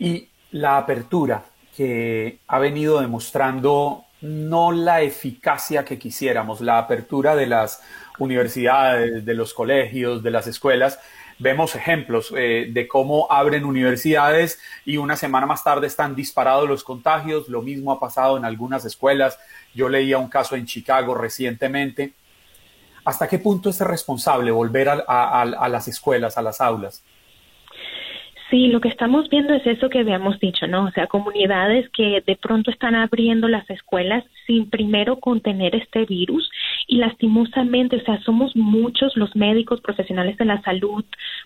Y la apertura que ha venido demostrando no la eficacia que quisiéramos, la apertura de las universidades, de los colegios, de las escuelas. Vemos ejemplos eh, de cómo abren universidades y una semana más tarde están disparados los contagios. Lo mismo ha pasado en algunas escuelas. Yo leía un caso en Chicago recientemente. ¿Hasta qué punto es responsable volver a las escuelas, a las aulas? Sí, lo que estamos viendo es eso que habíamos dicho, ¿no? O sea, comunidades que de pronto están abriendo las escuelas sin primero contener este virus y lastimosamente, o sea, somos muchos los médicos profesionales de la salud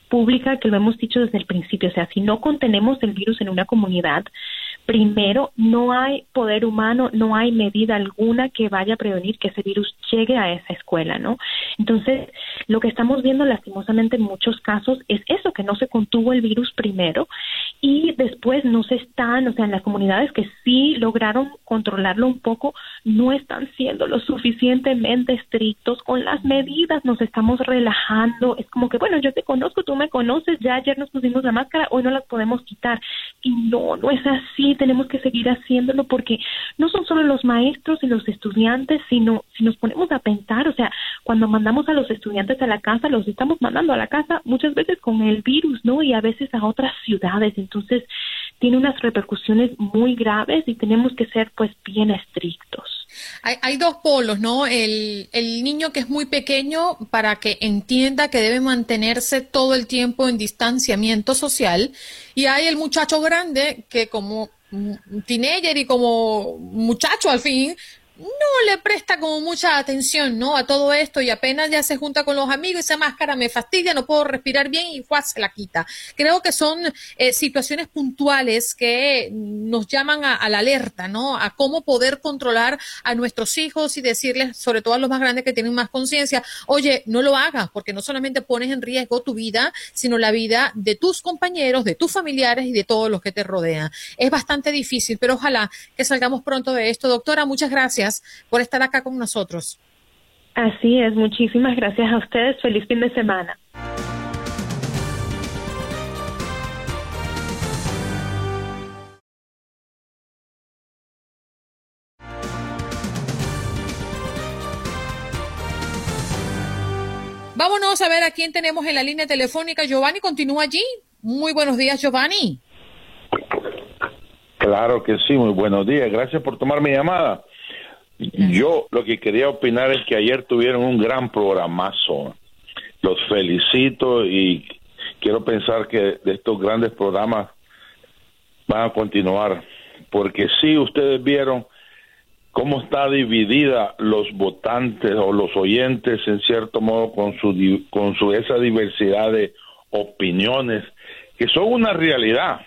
pública que lo hemos dicho desde el principio, o sea, si no contenemos el virus en una comunidad, primero no hay poder humano, no hay medida alguna que vaya a prevenir que ese virus llegue a esa escuela, ¿no? Entonces, lo que estamos viendo lastimosamente en muchos casos es eso, que no se contuvo el virus primero y después no se están, o sea, en las comunidades que sí lograron controlarlo un poco, no están siendo lo suficientemente estrictos con las medidas, nos estamos relajando, es como que, bueno, yo te conozco, tú me conoces, ya ayer nos pusimos la máscara, hoy no la podemos quitar. Y no, no es así, tenemos que seguir haciéndolo porque no son solo los maestros y los estudiantes, sino si nos ponemos a pensar, o sea, cuando mandamos a los estudiantes a la casa, los estamos mandando a la casa muchas veces con el virus, ¿no? Y a veces a otras ciudades, entonces tiene unas repercusiones muy graves y tenemos que ser pues bien estrictos. Hay, hay dos polos, ¿no? El, el niño que es muy pequeño para que entienda que debe mantenerse todo el tiempo en distanciamiento social y hay el muchacho grande que como teenager y como muchacho al fin no le presta como mucha atención, ¿no? A todo esto y apenas ya se junta con los amigos, esa máscara me fastidia, no puedo respirar bien y ¡juá! se la quita. Creo que son eh, situaciones puntuales que nos llaman a, la alerta, ¿no? A cómo poder controlar a nuestros hijos y decirles, sobre todo a los más grandes que tienen más conciencia, oye, no lo hagas, porque no solamente pones en riesgo tu vida, sino la vida de tus compañeros, de tus familiares y de todos los que te rodean. Es bastante difícil, pero ojalá que salgamos pronto de esto. Doctora, muchas gracias por estar acá con nosotros. Así es, muchísimas gracias a ustedes. Feliz fin de semana. Vámonos a ver a quién tenemos en la línea telefónica. Giovanni continúa allí. Muy buenos días, Giovanni. Claro que sí, muy buenos días. Gracias por tomar mi llamada. Yo lo que quería opinar es que ayer tuvieron un gran programazo. Los felicito y quiero pensar que de estos grandes programas van a continuar. Porque sí, ustedes vieron cómo está dividida los votantes o los oyentes en cierto modo con su con su esa diversidad de opiniones que son una realidad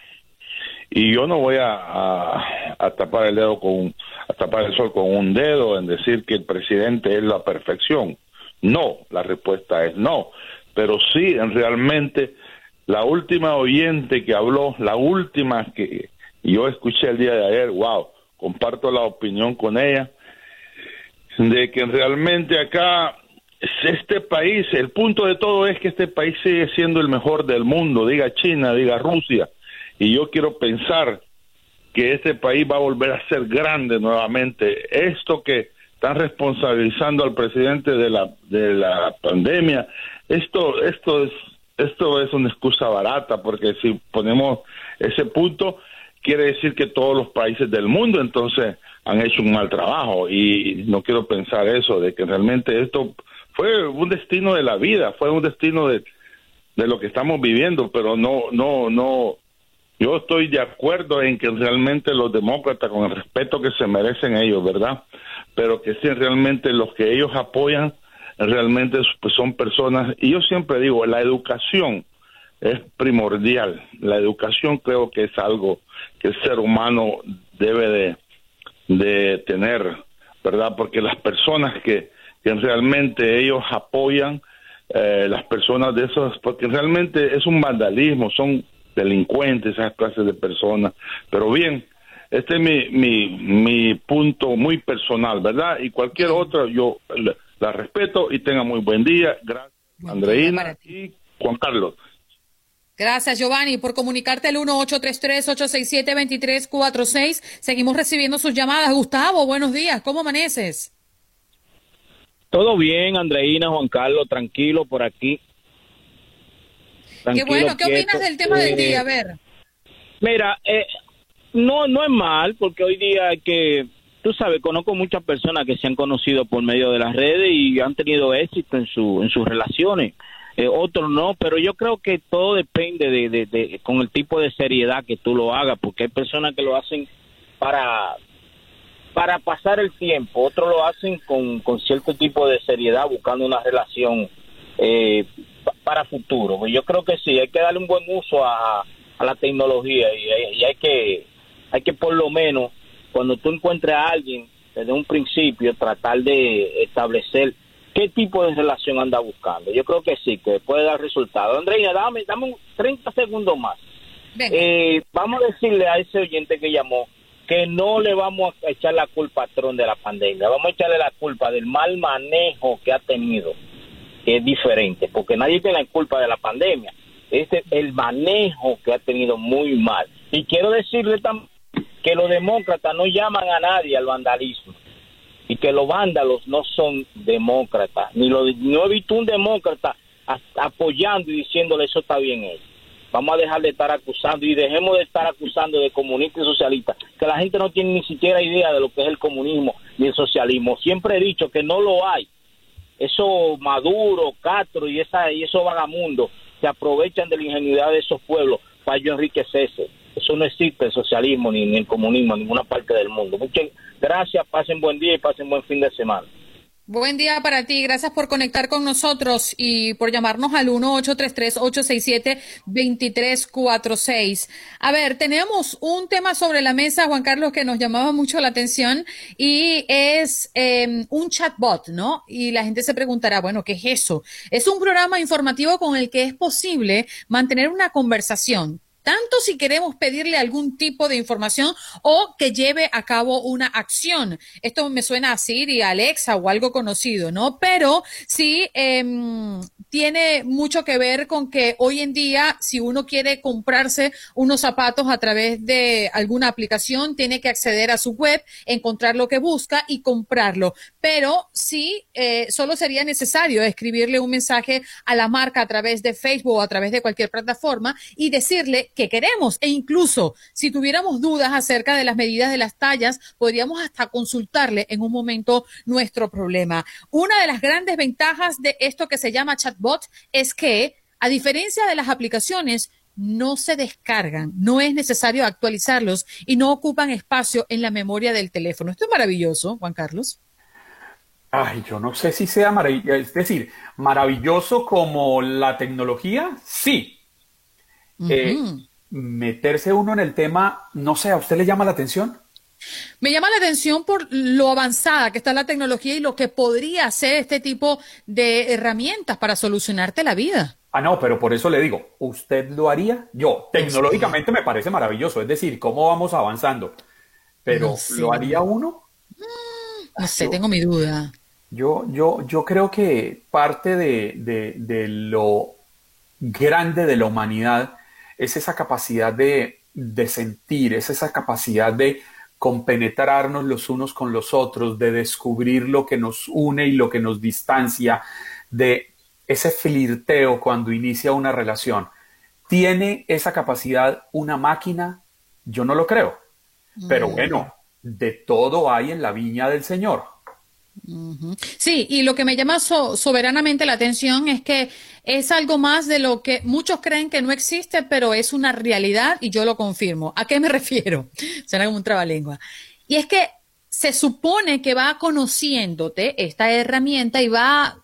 y yo no voy a, a tapar el dedo con a tapar el sol con un dedo en decir que el presidente es la perfección. No, la respuesta es no. Pero sí, en realmente, la última oyente que habló, la última que yo escuché el día de ayer, wow, comparto la opinión con ella, de que realmente acá este país, el punto de todo es que este país sigue siendo el mejor del mundo, diga China, diga Rusia, y yo quiero pensar que ese país va a volver a ser grande nuevamente. Esto que están responsabilizando al presidente de la de la pandemia, esto esto es esto es una excusa barata porque si ponemos ese punto quiere decir que todos los países del mundo entonces han hecho un mal trabajo y no quiero pensar eso de que realmente esto fue un destino de la vida, fue un destino de de lo que estamos viviendo, pero no no no yo estoy de acuerdo en que realmente los demócratas, con el respeto que se merecen ellos, ¿verdad? Pero que si realmente los que ellos apoyan, realmente pues, son personas, y yo siempre digo, la educación es primordial. La educación creo que es algo que el ser humano debe de, tener, ¿verdad? Porque las personas que, que realmente ellos apoyan eh, las personas de esos, porque realmente es un vandalismo, son delincuentes esas clases de personas. Pero bien, este es mi, mi, mi punto muy personal, ¿verdad? Y cualquier otro yo la, respeto y tenga muy buen día. Gracias, Andreina y Juan Carlos. Gracias, Giovanni, por comunicarte el 1-833-867-2346. Seguimos recibiendo sus llamadas. Gustavo, buenos días. ¿Cómo amaneces? Todo bien, Andreina, Juan Carlos, tranquilo por aquí. Qué bueno. ¿Qué opinas del tema del día? A ver. Mira, eh, no, no es mal, porque hoy día que, tú sabes, conozco muchas personas que se han conocido por medio de las redes y han tenido éxito en, su, en sus relaciones. Eh, otros no, pero yo creo que todo depende de, de, con el tipo de seriedad que tú lo hagas, porque hay personas que lo hacen para para pasar el tiempo, otros lo hacen con, con cierto tipo de seriedad, buscando una relación eh, para futuro. Pues yo creo que sí, hay que darle un buen uso a, a la tecnología y, y, hay que hay que por lo menos cuando tú encuentres a alguien desde un principio tratar de establecer qué tipo de relación anda buscando. Yo creo que sí, que puede dar resultado. Andreina, dame, dame 30 segundos más. Eh, vamos a decirle a ese oyente que llamó que no le vamos a echar la culpa al patrón de la pandemia, vamos a echarle la culpa del mal manejo que ha tenido, es diferente, porque nadie tiene la culpa de la pandemia, es el manejo que ha tenido muy mal. Y quiero decirle también que los demócratas no llaman a nadie al vandalismo y que los vándalos no son demócratas, ni lo, no he visto un demócrata apoyando y diciéndole eso está bien hecho. Vamos a dejar de estar acusando y dejemos de estar acusando de comunistas y socialistas, que la gente no tiene ni siquiera idea de lo que es el comunismo ni el socialismo. Siempre he dicho que no lo hay. Eso Maduro, Castro y, esa, y esos vagamundos se aprovechan de la ingenuidad de esos pueblos para ellos enriquecerse. Eso no existe el socialismo ni, ni el comunismo en ninguna parte del mundo. Muchas gracias, pasen buen día y pasen buen fin de semana. Buen día para ti. Gracias por conectar con nosotros y por llamarnos al 1-833-867-2346. A ver, tenemos un tema sobre la mesa, Juan Carlos, que nos llamaba mucho la atención y es em, un chatbot, ¿no? Y la gente se preguntará, bueno, ¿qué es eso? Es un programa informativo con el que es posible mantener una conversación tanto si queremos pedirle algún tipo de información o que lleve a cabo una acción. Esto me suena a Siri, Alexa o algo conocido, ¿no? Pero sí em, tiene mucho que ver con que hoy en día, si uno quiere comprarse unos zapatos a través de alguna aplicación, tiene que acceder a su web, encontrar lo que busca y comprarlo. Pero sí, eh, solo sería necesario escribirle un mensaje a la marca a través de Facebook o a través de cualquier plataforma y decirle que queremos. E incluso si tuviéramos dudas acerca de las medidas de las tallas, podríamos hasta consultarle en un momento nuestro problema. Una de las grandes ventajas de esto que se llama chatbot es que, a diferencia de las aplicaciones, no se descargan, no es necesario actualizarlos y no ocupan espacio en la memoria del teléfono. Esto es maravilloso, Juan Carlos. Ay, yo no sé si sea maravilloso, es decir, maravilloso como la tecnología, sí. Eh, meterse uno en el tema, no sé, ¿a usted le llama la atención? Me llama la atención por lo avanzada que está la tecnología y lo que podría hacer este tipo de herramientas para solucionarte la vida. Ah, no, pero por eso le digo, ¿usted lo haría? Yo, tecnológicamente me parece maravilloso, es decir, cómo vamos avanzando. Pero, ¿lo haría uno? Mm, no sé, tengo mi duda. Yo, yo, yo creo que parte de, de, de lo grande de la humanidad es esa capacidad de, sentir, es esa capacidad de compenetrarnos los unos con los otros, de descubrir lo que nos une y lo que nos distancia, de ese flirteo cuando inicia una relación. ¿Tiene esa capacidad una máquina? Yo no lo creo. Pero mm. bueno, de todo hay en la viña del Señor. Sí, y lo que me llama soberanamente la atención es que es algo más de lo que muchos creen que no existe, pero es una realidad y yo lo confirmo. ¿A qué me <laughs> refiero? Será como un trabalengua. Y es que se supone que va conociéndote esta herramienta y va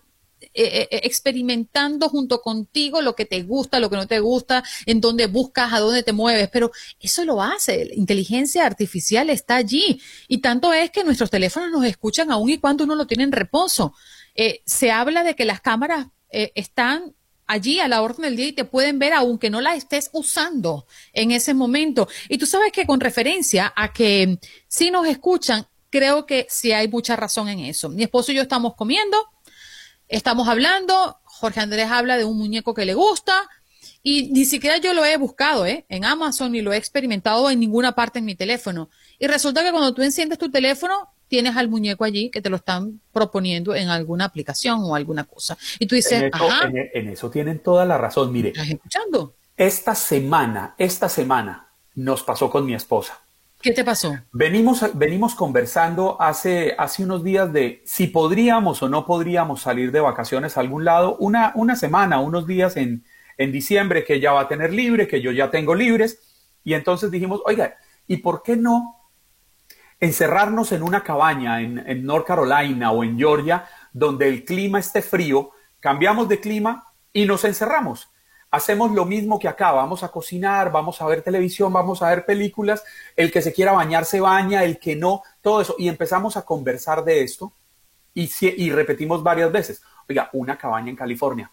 eh, eh, experimentando junto contigo lo que te gusta, lo que no te gusta, en dónde buscas, a dónde te mueves, pero eso lo hace, la inteligencia artificial está allí y tanto es que nuestros teléfonos nos escuchan aún y cuando uno lo tiene en reposo. Eh, se habla de que las cámaras eh, están allí a la orden del día y te pueden ver aunque no la estés usando en ese momento. Y tú sabes que con referencia a que si nos escuchan, creo que sí hay mucha razón en eso. Mi esposo y yo estamos comiendo, estamos hablando, Jorge Andrés habla de un muñeco que le gusta y ni siquiera yo lo he buscado ¿eh? en Amazon ni lo he experimentado en ninguna parte en mi teléfono. Y resulta que cuando tú enciendes tu teléfono, tienes al muñeco allí que te lo están proponiendo en alguna aplicación o alguna cosa. Y tú dices, en eso, ajá. En, en eso tienen toda la razón. Mire, ¿Estás escuchando? esta semana, esta semana nos pasó con mi esposa. ¿Qué te pasó? Venimos, venimos conversando hace, hace unos días de si podríamos o no podríamos salir de vacaciones a algún lado, una, una semana, unos días en, en diciembre que ella va a tener libre, que yo ya tengo libres. Y entonces dijimos, oiga, ¿y por qué no encerrarnos en una cabaña en, en North Carolina o en Georgia donde el clima esté frío, cambiamos de clima y nos encerramos? Hacemos lo mismo que acá, vamos a cocinar, vamos a ver televisión, vamos a ver películas, el que se quiera bañar se baña, el que no, todo eso, y empezamos a conversar de esto y, y repetimos varias veces, oiga, una cabaña en California,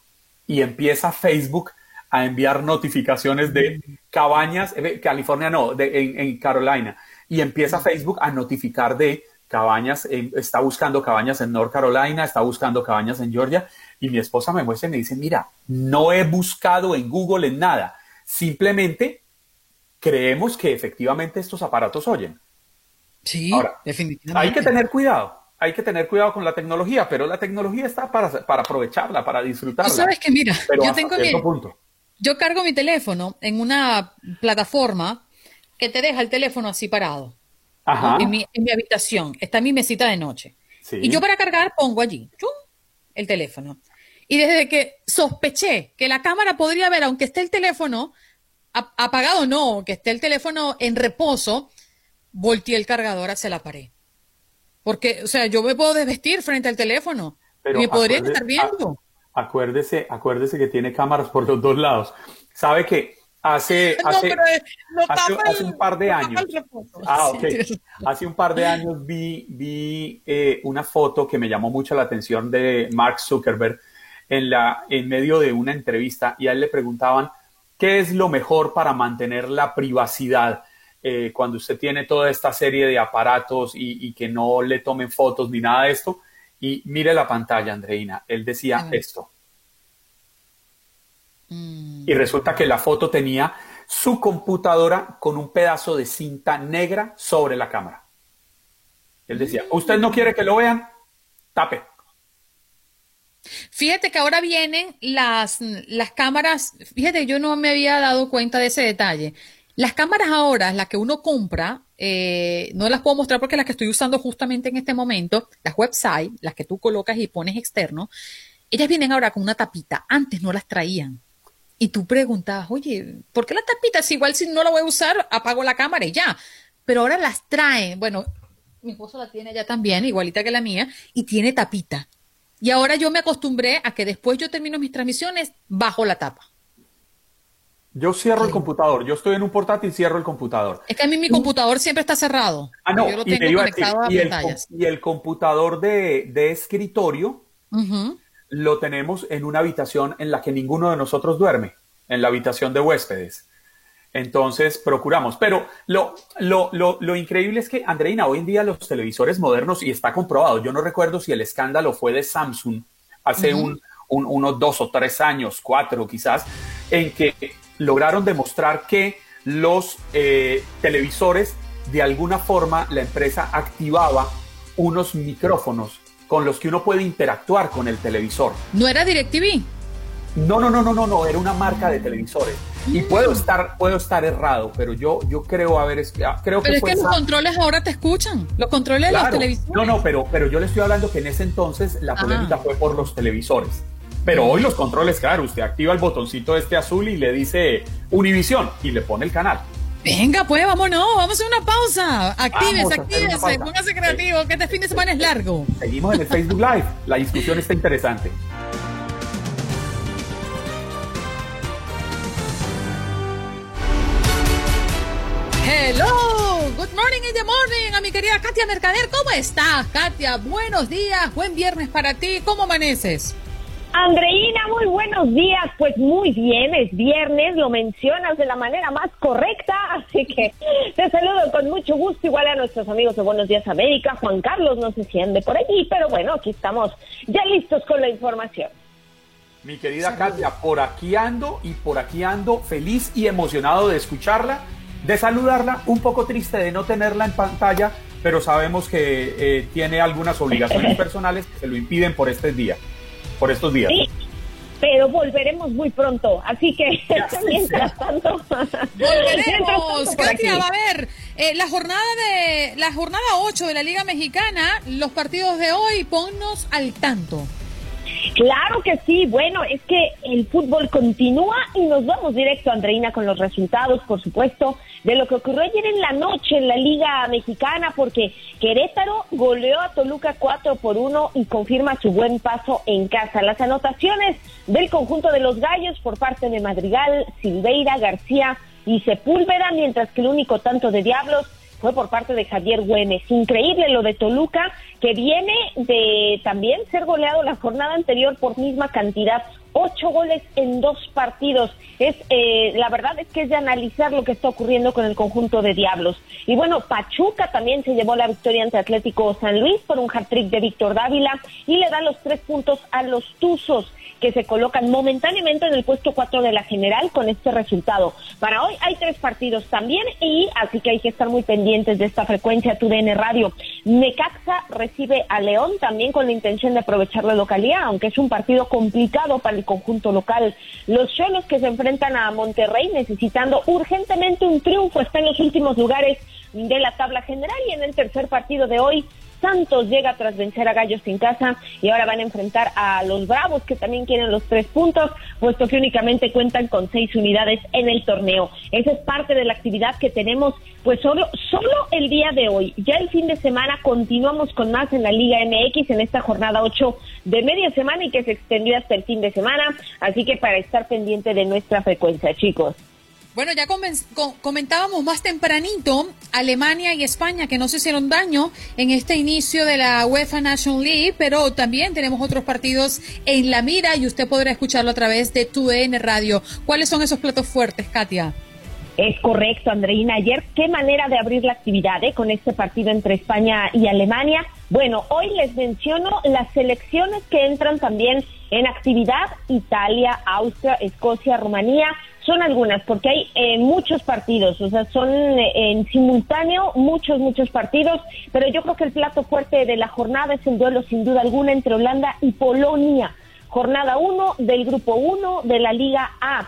y empieza Facebook a enviar notificaciones de cabañas, eh, California no, de, en, en Carolina, y empieza Facebook a notificar de cabañas, eh, está buscando cabañas en North Carolina, está buscando cabañas en Georgia, y mi esposa me muestra y me dice, mira, no he buscado en Google en nada, simplemente creemos que efectivamente estos aparatos oyen. Sí, Ahora, definitivamente. Hay que tener cuidado, hay que tener cuidado con la tecnología, pero la tecnología está para, para aprovecharla, para disfrutarla. Tú sabes que, mira, pero yo tengo mi, punto. yo cargo mi teléfono en una plataforma que te deja el teléfono así parado. Ajá. En mi, en mi habitación, está mi mesita de noche. Sí. Y yo para cargar pongo allí ¡chum! el teléfono. Y desde que sospeché que la cámara podría ver, aunque esté el teléfono ap- apagado, no, que esté el teléfono en reposo, volteé el cargador hacia la pared. Porque, o sea, yo me puedo desvestir frente al teléfono Pero me podrían estar viendo. Acuérdese, acuérdese que tiene cámaras por los dos lados. Sabe que hace, <laughs> No, hace, eh, no hace, tapa hace el- un par de no años. Ah, <laughs> Sí, ok. tienes razón. Hace un par de años vi, vi eh, una foto que me llamó mucho la atención de Mark Zuckerberg en, la, en medio de una entrevista y a él le preguntaban qué es lo mejor para mantener la privacidad eh, cuando usted tiene toda esta serie de aparatos y, y que no le tomen fotos ni nada de esto. Y mire la pantalla, Andreina. Él decía esto. Y resulta que la foto tenía su computadora con un pedazo de cinta negra sobre la cámara. Él decía, ¿usted no quiere que lo vean? Tape. Fíjate que ahora vienen las, las cámaras, fíjate, yo no me había dado cuenta de ese detalle. Las cámaras ahora, las que uno compra, eh, no las puedo mostrar porque las que estoy usando justamente en este momento, las website, las que tú colocas y pones externo, ellas vienen ahora con una tapita. Antes no las traían. Y tú preguntabas, oye, ¿por qué la tapita? Si igual si no la voy a usar, apago la cámara y ya. Pero ahora las traen. Bueno, mi esposo la tiene ya también, igualita que la mía, y tiene tapita. Y ahora yo me acostumbré a que después yo termino mis transmisiones bajo la tapa. Yo cierro el computador. Yo estoy en un portátil, cierro el computador. Es que a mí mi computador siempre está cerrado. Ah, no, Yo lo y, tengo decir, conectado a y el, pantallas. y el computador de, de escritorio lo tenemos en una habitación en la que ninguno de nosotros duerme, en la habitación de huéspedes. Entonces procuramos. Pero lo, lo, lo, lo increíble es que, Andreina, hoy en día los televisores modernos, y está comprobado, yo no recuerdo si el escándalo fue de Samsung hace un, un- unos dos o tres años, cuatro quizás, en que lograron demostrar que los eh, televisores, de alguna forma, la empresa activaba unos micrófonos con los que uno puede interactuar con el televisor. ¿No era DirecTV? No, no, no, no, no, no, era una marca de televisores. Y puedo estar, puedo estar errado, pero yo, yo creo haber, es- ah, creo Pero que es fue que los esa- controles ahora te escuchan. Los controles de los Claro. televisores. No, no, pero, pero yo le estoy hablando que en ese entonces la Ajá. polémica fue por los televisores. Pero hoy los controles, claro, usted activa el botoncito este azul y le dice Univisión y le pone el canal. Venga, pues, vámonos, vamos a una pausa. Actívese, actívese, póngase creativo, que este fin de semana es largo. Seguimos en el Facebook Live. La discusión está interesante. Hello, good morning in the morning a mi querida Katia Mercader. ¿Cómo estás, Katia? Buenos días, buen viernes para ti. ¿Cómo amaneces? Andreina, muy buenos días. Pues muy bien, es viernes, lo mencionas de la manera más correcta, así que te saludo con mucho gusto, igual a nuestros amigos de Buenos Días América. Juan Carlos no se siente por allí, pero bueno, aquí estamos ya listos con la información. Mi querida Katia, por aquí ando y por aquí ando feliz y emocionado de escucharla, de saludarla, un poco triste de no tenerla en pantalla, pero sabemos que eh, tiene algunas obligaciones personales que se lo impiden por este día, por estos días. Sí, pero volveremos muy pronto, así que <laughs> mientras tanto <laughs> volveremos. Katia, va a ver eh, la jornada de la jornada 8 de la Liga Mexicana, los partidos de hoy, ponnos al tanto. Claro que sí, bueno, es que el fútbol continúa y nos vamos directo, Andreina, con los resultados, por supuesto, de lo que ocurrió ayer en la noche en la Liga Mexicana, porque Querétaro goleó a Toluca 4 por 1 y confirma su buen paso en casa. Las anotaciones del conjunto de los Gallos por parte de Madrigal, Silveira, García y Sepúlveda, mientras que el único tanto de Diablos fue por parte de Javier Güemes. Increíble lo de Toluca, que viene de también ser goleado la jornada anterior por misma cantidad, ocho goles en dos partidos. Es eh, la verdad es que es de analizar lo que está ocurriendo con el conjunto de Diablos. Y bueno, Pachuca también se llevó la victoria ante Atlético San Luis por un hat-trick de Víctor Dávila y le da los tres puntos a los Tuzos que se colocan momentáneamente en el puesto 4 de la general con este resultado. Para hoy hay tres partidos también y así que hay que estar muy pendientes de esta frecuencia TUDN Radio. Necaxa recibe a León también con la intención de aprovechar la localidad, aunque es un partido complicado para el conjunto local. Los Cholos que se enfrentan a Monterrey necesitando urgentemente un triunfo están en los últimos lugares de la tabla general y en el tercer partido de hoy Santos llega tras vencer a Gallos en casa y ahora van a enfrentar a los Bravos que también quieren los tres puntos, puesto que únicamente cuentan con seis unidades en el torneo. Esa es parte de la actividad que tenemos, pues solo, solo el día de hoy. Ya el fin de semana continuamos con más en la Liga MX en esta jornada 8 de media semana y que se extendió hasta el fin de semana. Así que para estar pendiente de nuestra frecuencia, chicos. Bueno, ya comentábamos más tempranito Alemania y España que no se hicieron daño en este inicio de la UEFA National League, pero también tenemos otros partidos en la mira y usted podrá escucharlo a través de TUDN Radio. ¿Cuáles son esos platos fuertes, Katia? Es correcto, Andreina. Ayer, qué manera de abrir la actividad ¿eh? con este partido entre España y Alemania. Bueno, hoy les menciono las selecciones que entran también en actividad. Italia, Austria, Escocia, Rumanía son algunas, porque hay eh, muchos partidos, o sea, son eh, en simultáneo muchos, muchos partidos, pero yo creo que el plato fuerte de la jornada es el duelo sin duda alguna entre Holanda y Polonia. Jornada 1 del grupo 1 de la Liga A.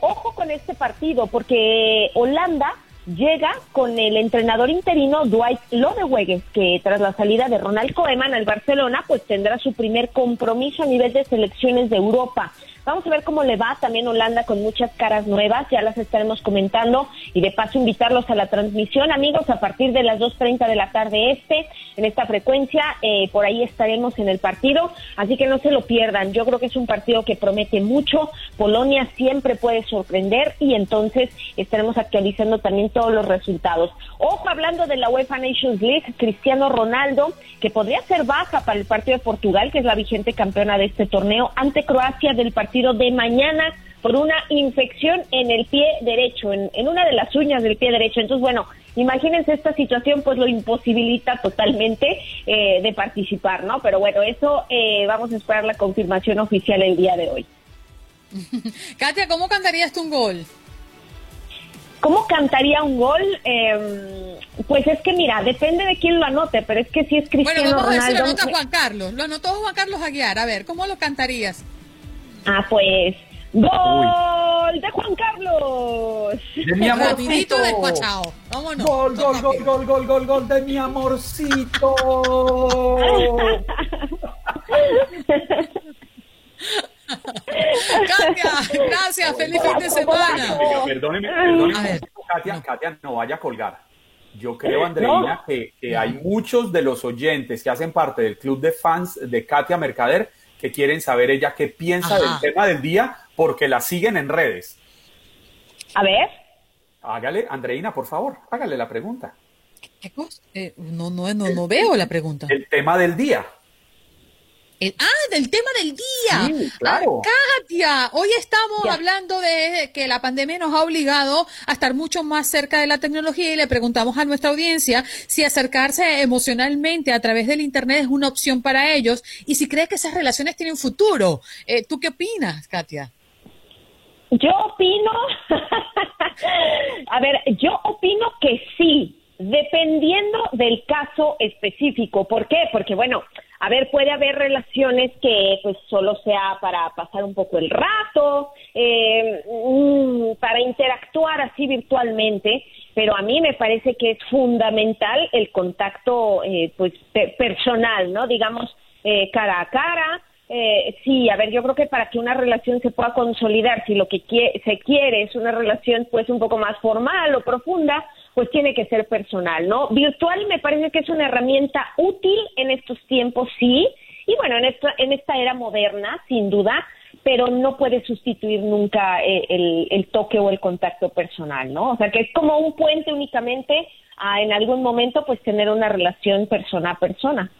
Ojo con este partido, porque Holanda llega con el entrenador interino Dwight Lodeweges, que tras la salida de Ronald Koeman al Barcelona, pues tendrá su primer compromiso a nivel de selecciones de Europa. Vamos a ver cómo le va también Holanda con muchas caras nuevas, ya las estaremos comentando y de paso invitarlos a la transmisión, amigos, a partir de las 2.30 de la tarde este, en esta frecuencia, eh, por ahí estaremos en el partido, así que no se lo pierdan, yo creo que es un partido que promete mucho, Polonia siempre puede sorprender y entonces estaremos actualizando también todos los resultados. Ojo, hablando de la UEFA Nations League, Cristiano Ronaldo, que podría ser baja para el partido de Portugal, que es la vigente campeona de este torneo, ante Croacia del partido de mañana por una infección en el pie derecho, en, una de las uñas del pie derecho. Entonces, bueno, imagínense esta situación, pues lo imposibilita totalmente eh, de participar, ¿no? Pero bueno, eso eh, vamos a esperar la confirmación oficial el día de hoy. <laughs> Katia, ¿cómo cantarías tú un gol? ¿Cómo cantaría un gol? Em, pues es que mira, depende de quién lo anote, pero es que si es Cristiano Bueno, vamos si lo anota Juan Carlos. Lo anotó Juan Carlos Aguiar. A ver, ¿cómo lo cantarías? Ah, pues. ¡Gol de Juan Carlos! De mi amorcito. Vámonos. Gol, gol, gol, gol, gol, gol, gol de mi amorcito. <laughs> Katia, gracias. Feliz fin de semana. Perdóneme, perdóneme. Katia, Katia, no vaya a colgar. Yo creo, Andreina, que, que hay muchos de los oyentes que hacen parte del club de fans de Katia Mercader que quieren saber ella qué piensa del tema del día porque la siguen en redes. A ver. Hágale, Andreina, por favor, hágale la pregunta. ¿Qué cosa? Eh, no, no, no, no veo la pregunta. El tema del día. Ah, del tema del día. Sí, claro. Ah, Katia, hoy estamos hablando de que la pandemia nos ha obligado a estar mucho más cerca de la tecnología y le preguntamos a nuestra audiencia si acercarse emocionalmente a través del Internet es una opción para ellos y si crees que esas relaciones tienen futuro. Eh, ¿Tú qué opinas, Katia? Yo opino, <laughs> a ver, yo opino que sí, dependiendo del caso específico. ¿Por qué? Porque, bueno, a ver, puede haber relaciones que pues solo sea para pasar un poco el rato, eh, mm, para interactuar así virtualmente, pero a mí me parece que es fundamental el contacto eh, pues personal, ¿no? Digamos, eh, cara a cara, eh, sí, a ver, yo creo que para que una relación se pueda consolidar, si lo que se quiere es una relación pues un poco más formal o profunda, pues tiene que ser personal, ¿no? Virtual me parece que es una herramienta útil en estos tiempos, sí, y bueno, en esta, en esta era moderna, sin duda, pero no puede sustituir nunca eh, el, el, toque o el contacto personal, ¿no? O sea, que es como un puente únicamente a en algún momento pues tener una relación persona a persona.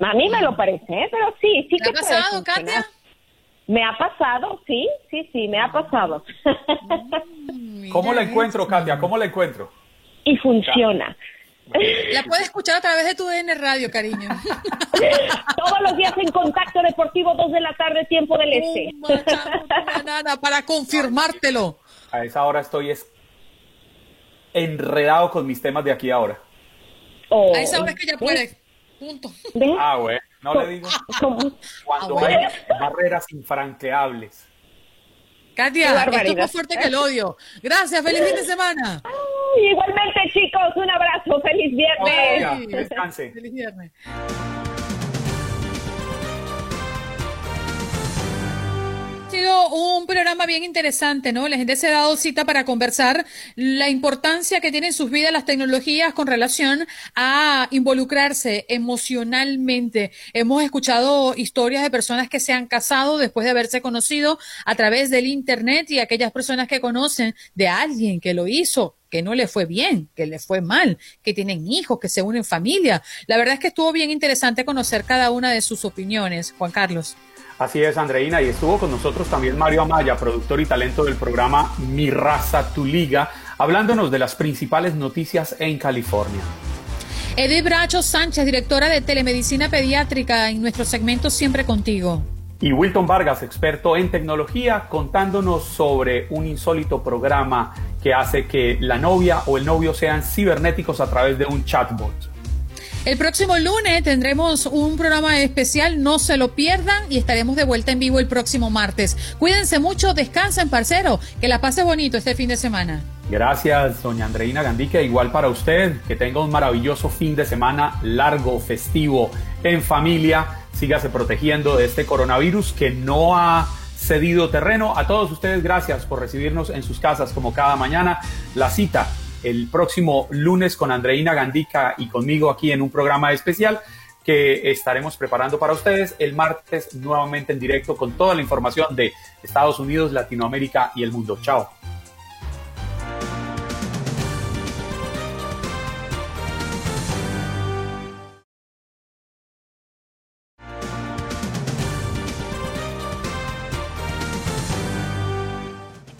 A mí me lo parece, ¿eh? pero sí, sí ¿Te ha pasado, Katia? Me ha pasado, sí, sí, sí, me ha pasado. <laughs> ¿Cómo la encuentro, Katia? ¿Cómo la encuentro? Y funciona. La puedes escuchar a través de tu DN Radio, cariño. <laughs> Todos los días en Contacto Deportivo, 2 de la tarde, tiempo del este. nada, para confirmártelo. A esa hora estoy es... enredado con mis temas de aquí ahora. a esa hora es que ya puedes. Punto. Ah, güey. No le digo. <laughs> Cuando hay barreras infranqueables. Katia, esto es más fuerte que el odio. Gracias, feliz fin de semana. igualmente, chicos, un abrazo, feliz viernes. descanse. Feliz viernes. Sido un programa bien interesante, ¿no? La gente se ha dado cita para conversar la importancia que tienen sus vidas las tecnologías con relación a involucrarse emocionalmente. Hemos escuchado historias de personas que se han casado después de haberse conocido a través del Internet y aquellas personas que conocen de alguien que lo hizo que no le fue bien, que le fue mal, que tienen hijos, que se unen familia. La verdad es que estuvo bien interesante conocer cada una de sus opiniones, Juan Carlos. Así es, Andreina, y estuvo con nosotros también Mario Amaya, productor y talento del programa Mi Raza, Tu Liga, hablándonos de las principales noticias en California. Edith Bracho Sánchez, directora de Telemedicina Pediátrica, en nuestro segmento Siempre Contigo. Y Wilton Vargas, experto en tecnología, contándonos sobre un insólito programa que hace que la novia o el novio sean cibernéticos a través de un chatbot. El próximo lunes tendremos un programa especial, no se lo pierdan y estaremos de vuelta en vivo el próximo martes. Cuídense mucho, descansen, parcero, que la pase bonito este fin de semana. Gracias, doña Andreina Gandique. Igual para usted, que tenga un maravilloso fin de semana largo, festivo, en familia. Sígase protegiendo de este coronavirus que no ha cedido terreno. A todos ustedes, gracias por recibirnos en sus casas como cada mañana. La cita el próximo lunes con Andreina Gandica y conmigo aquí en un programa especial que estaremos preparando para ustedes el martes nuevamente en directo con toda la información de Estados Unidos, Latinoamérica y el mundo. Chao.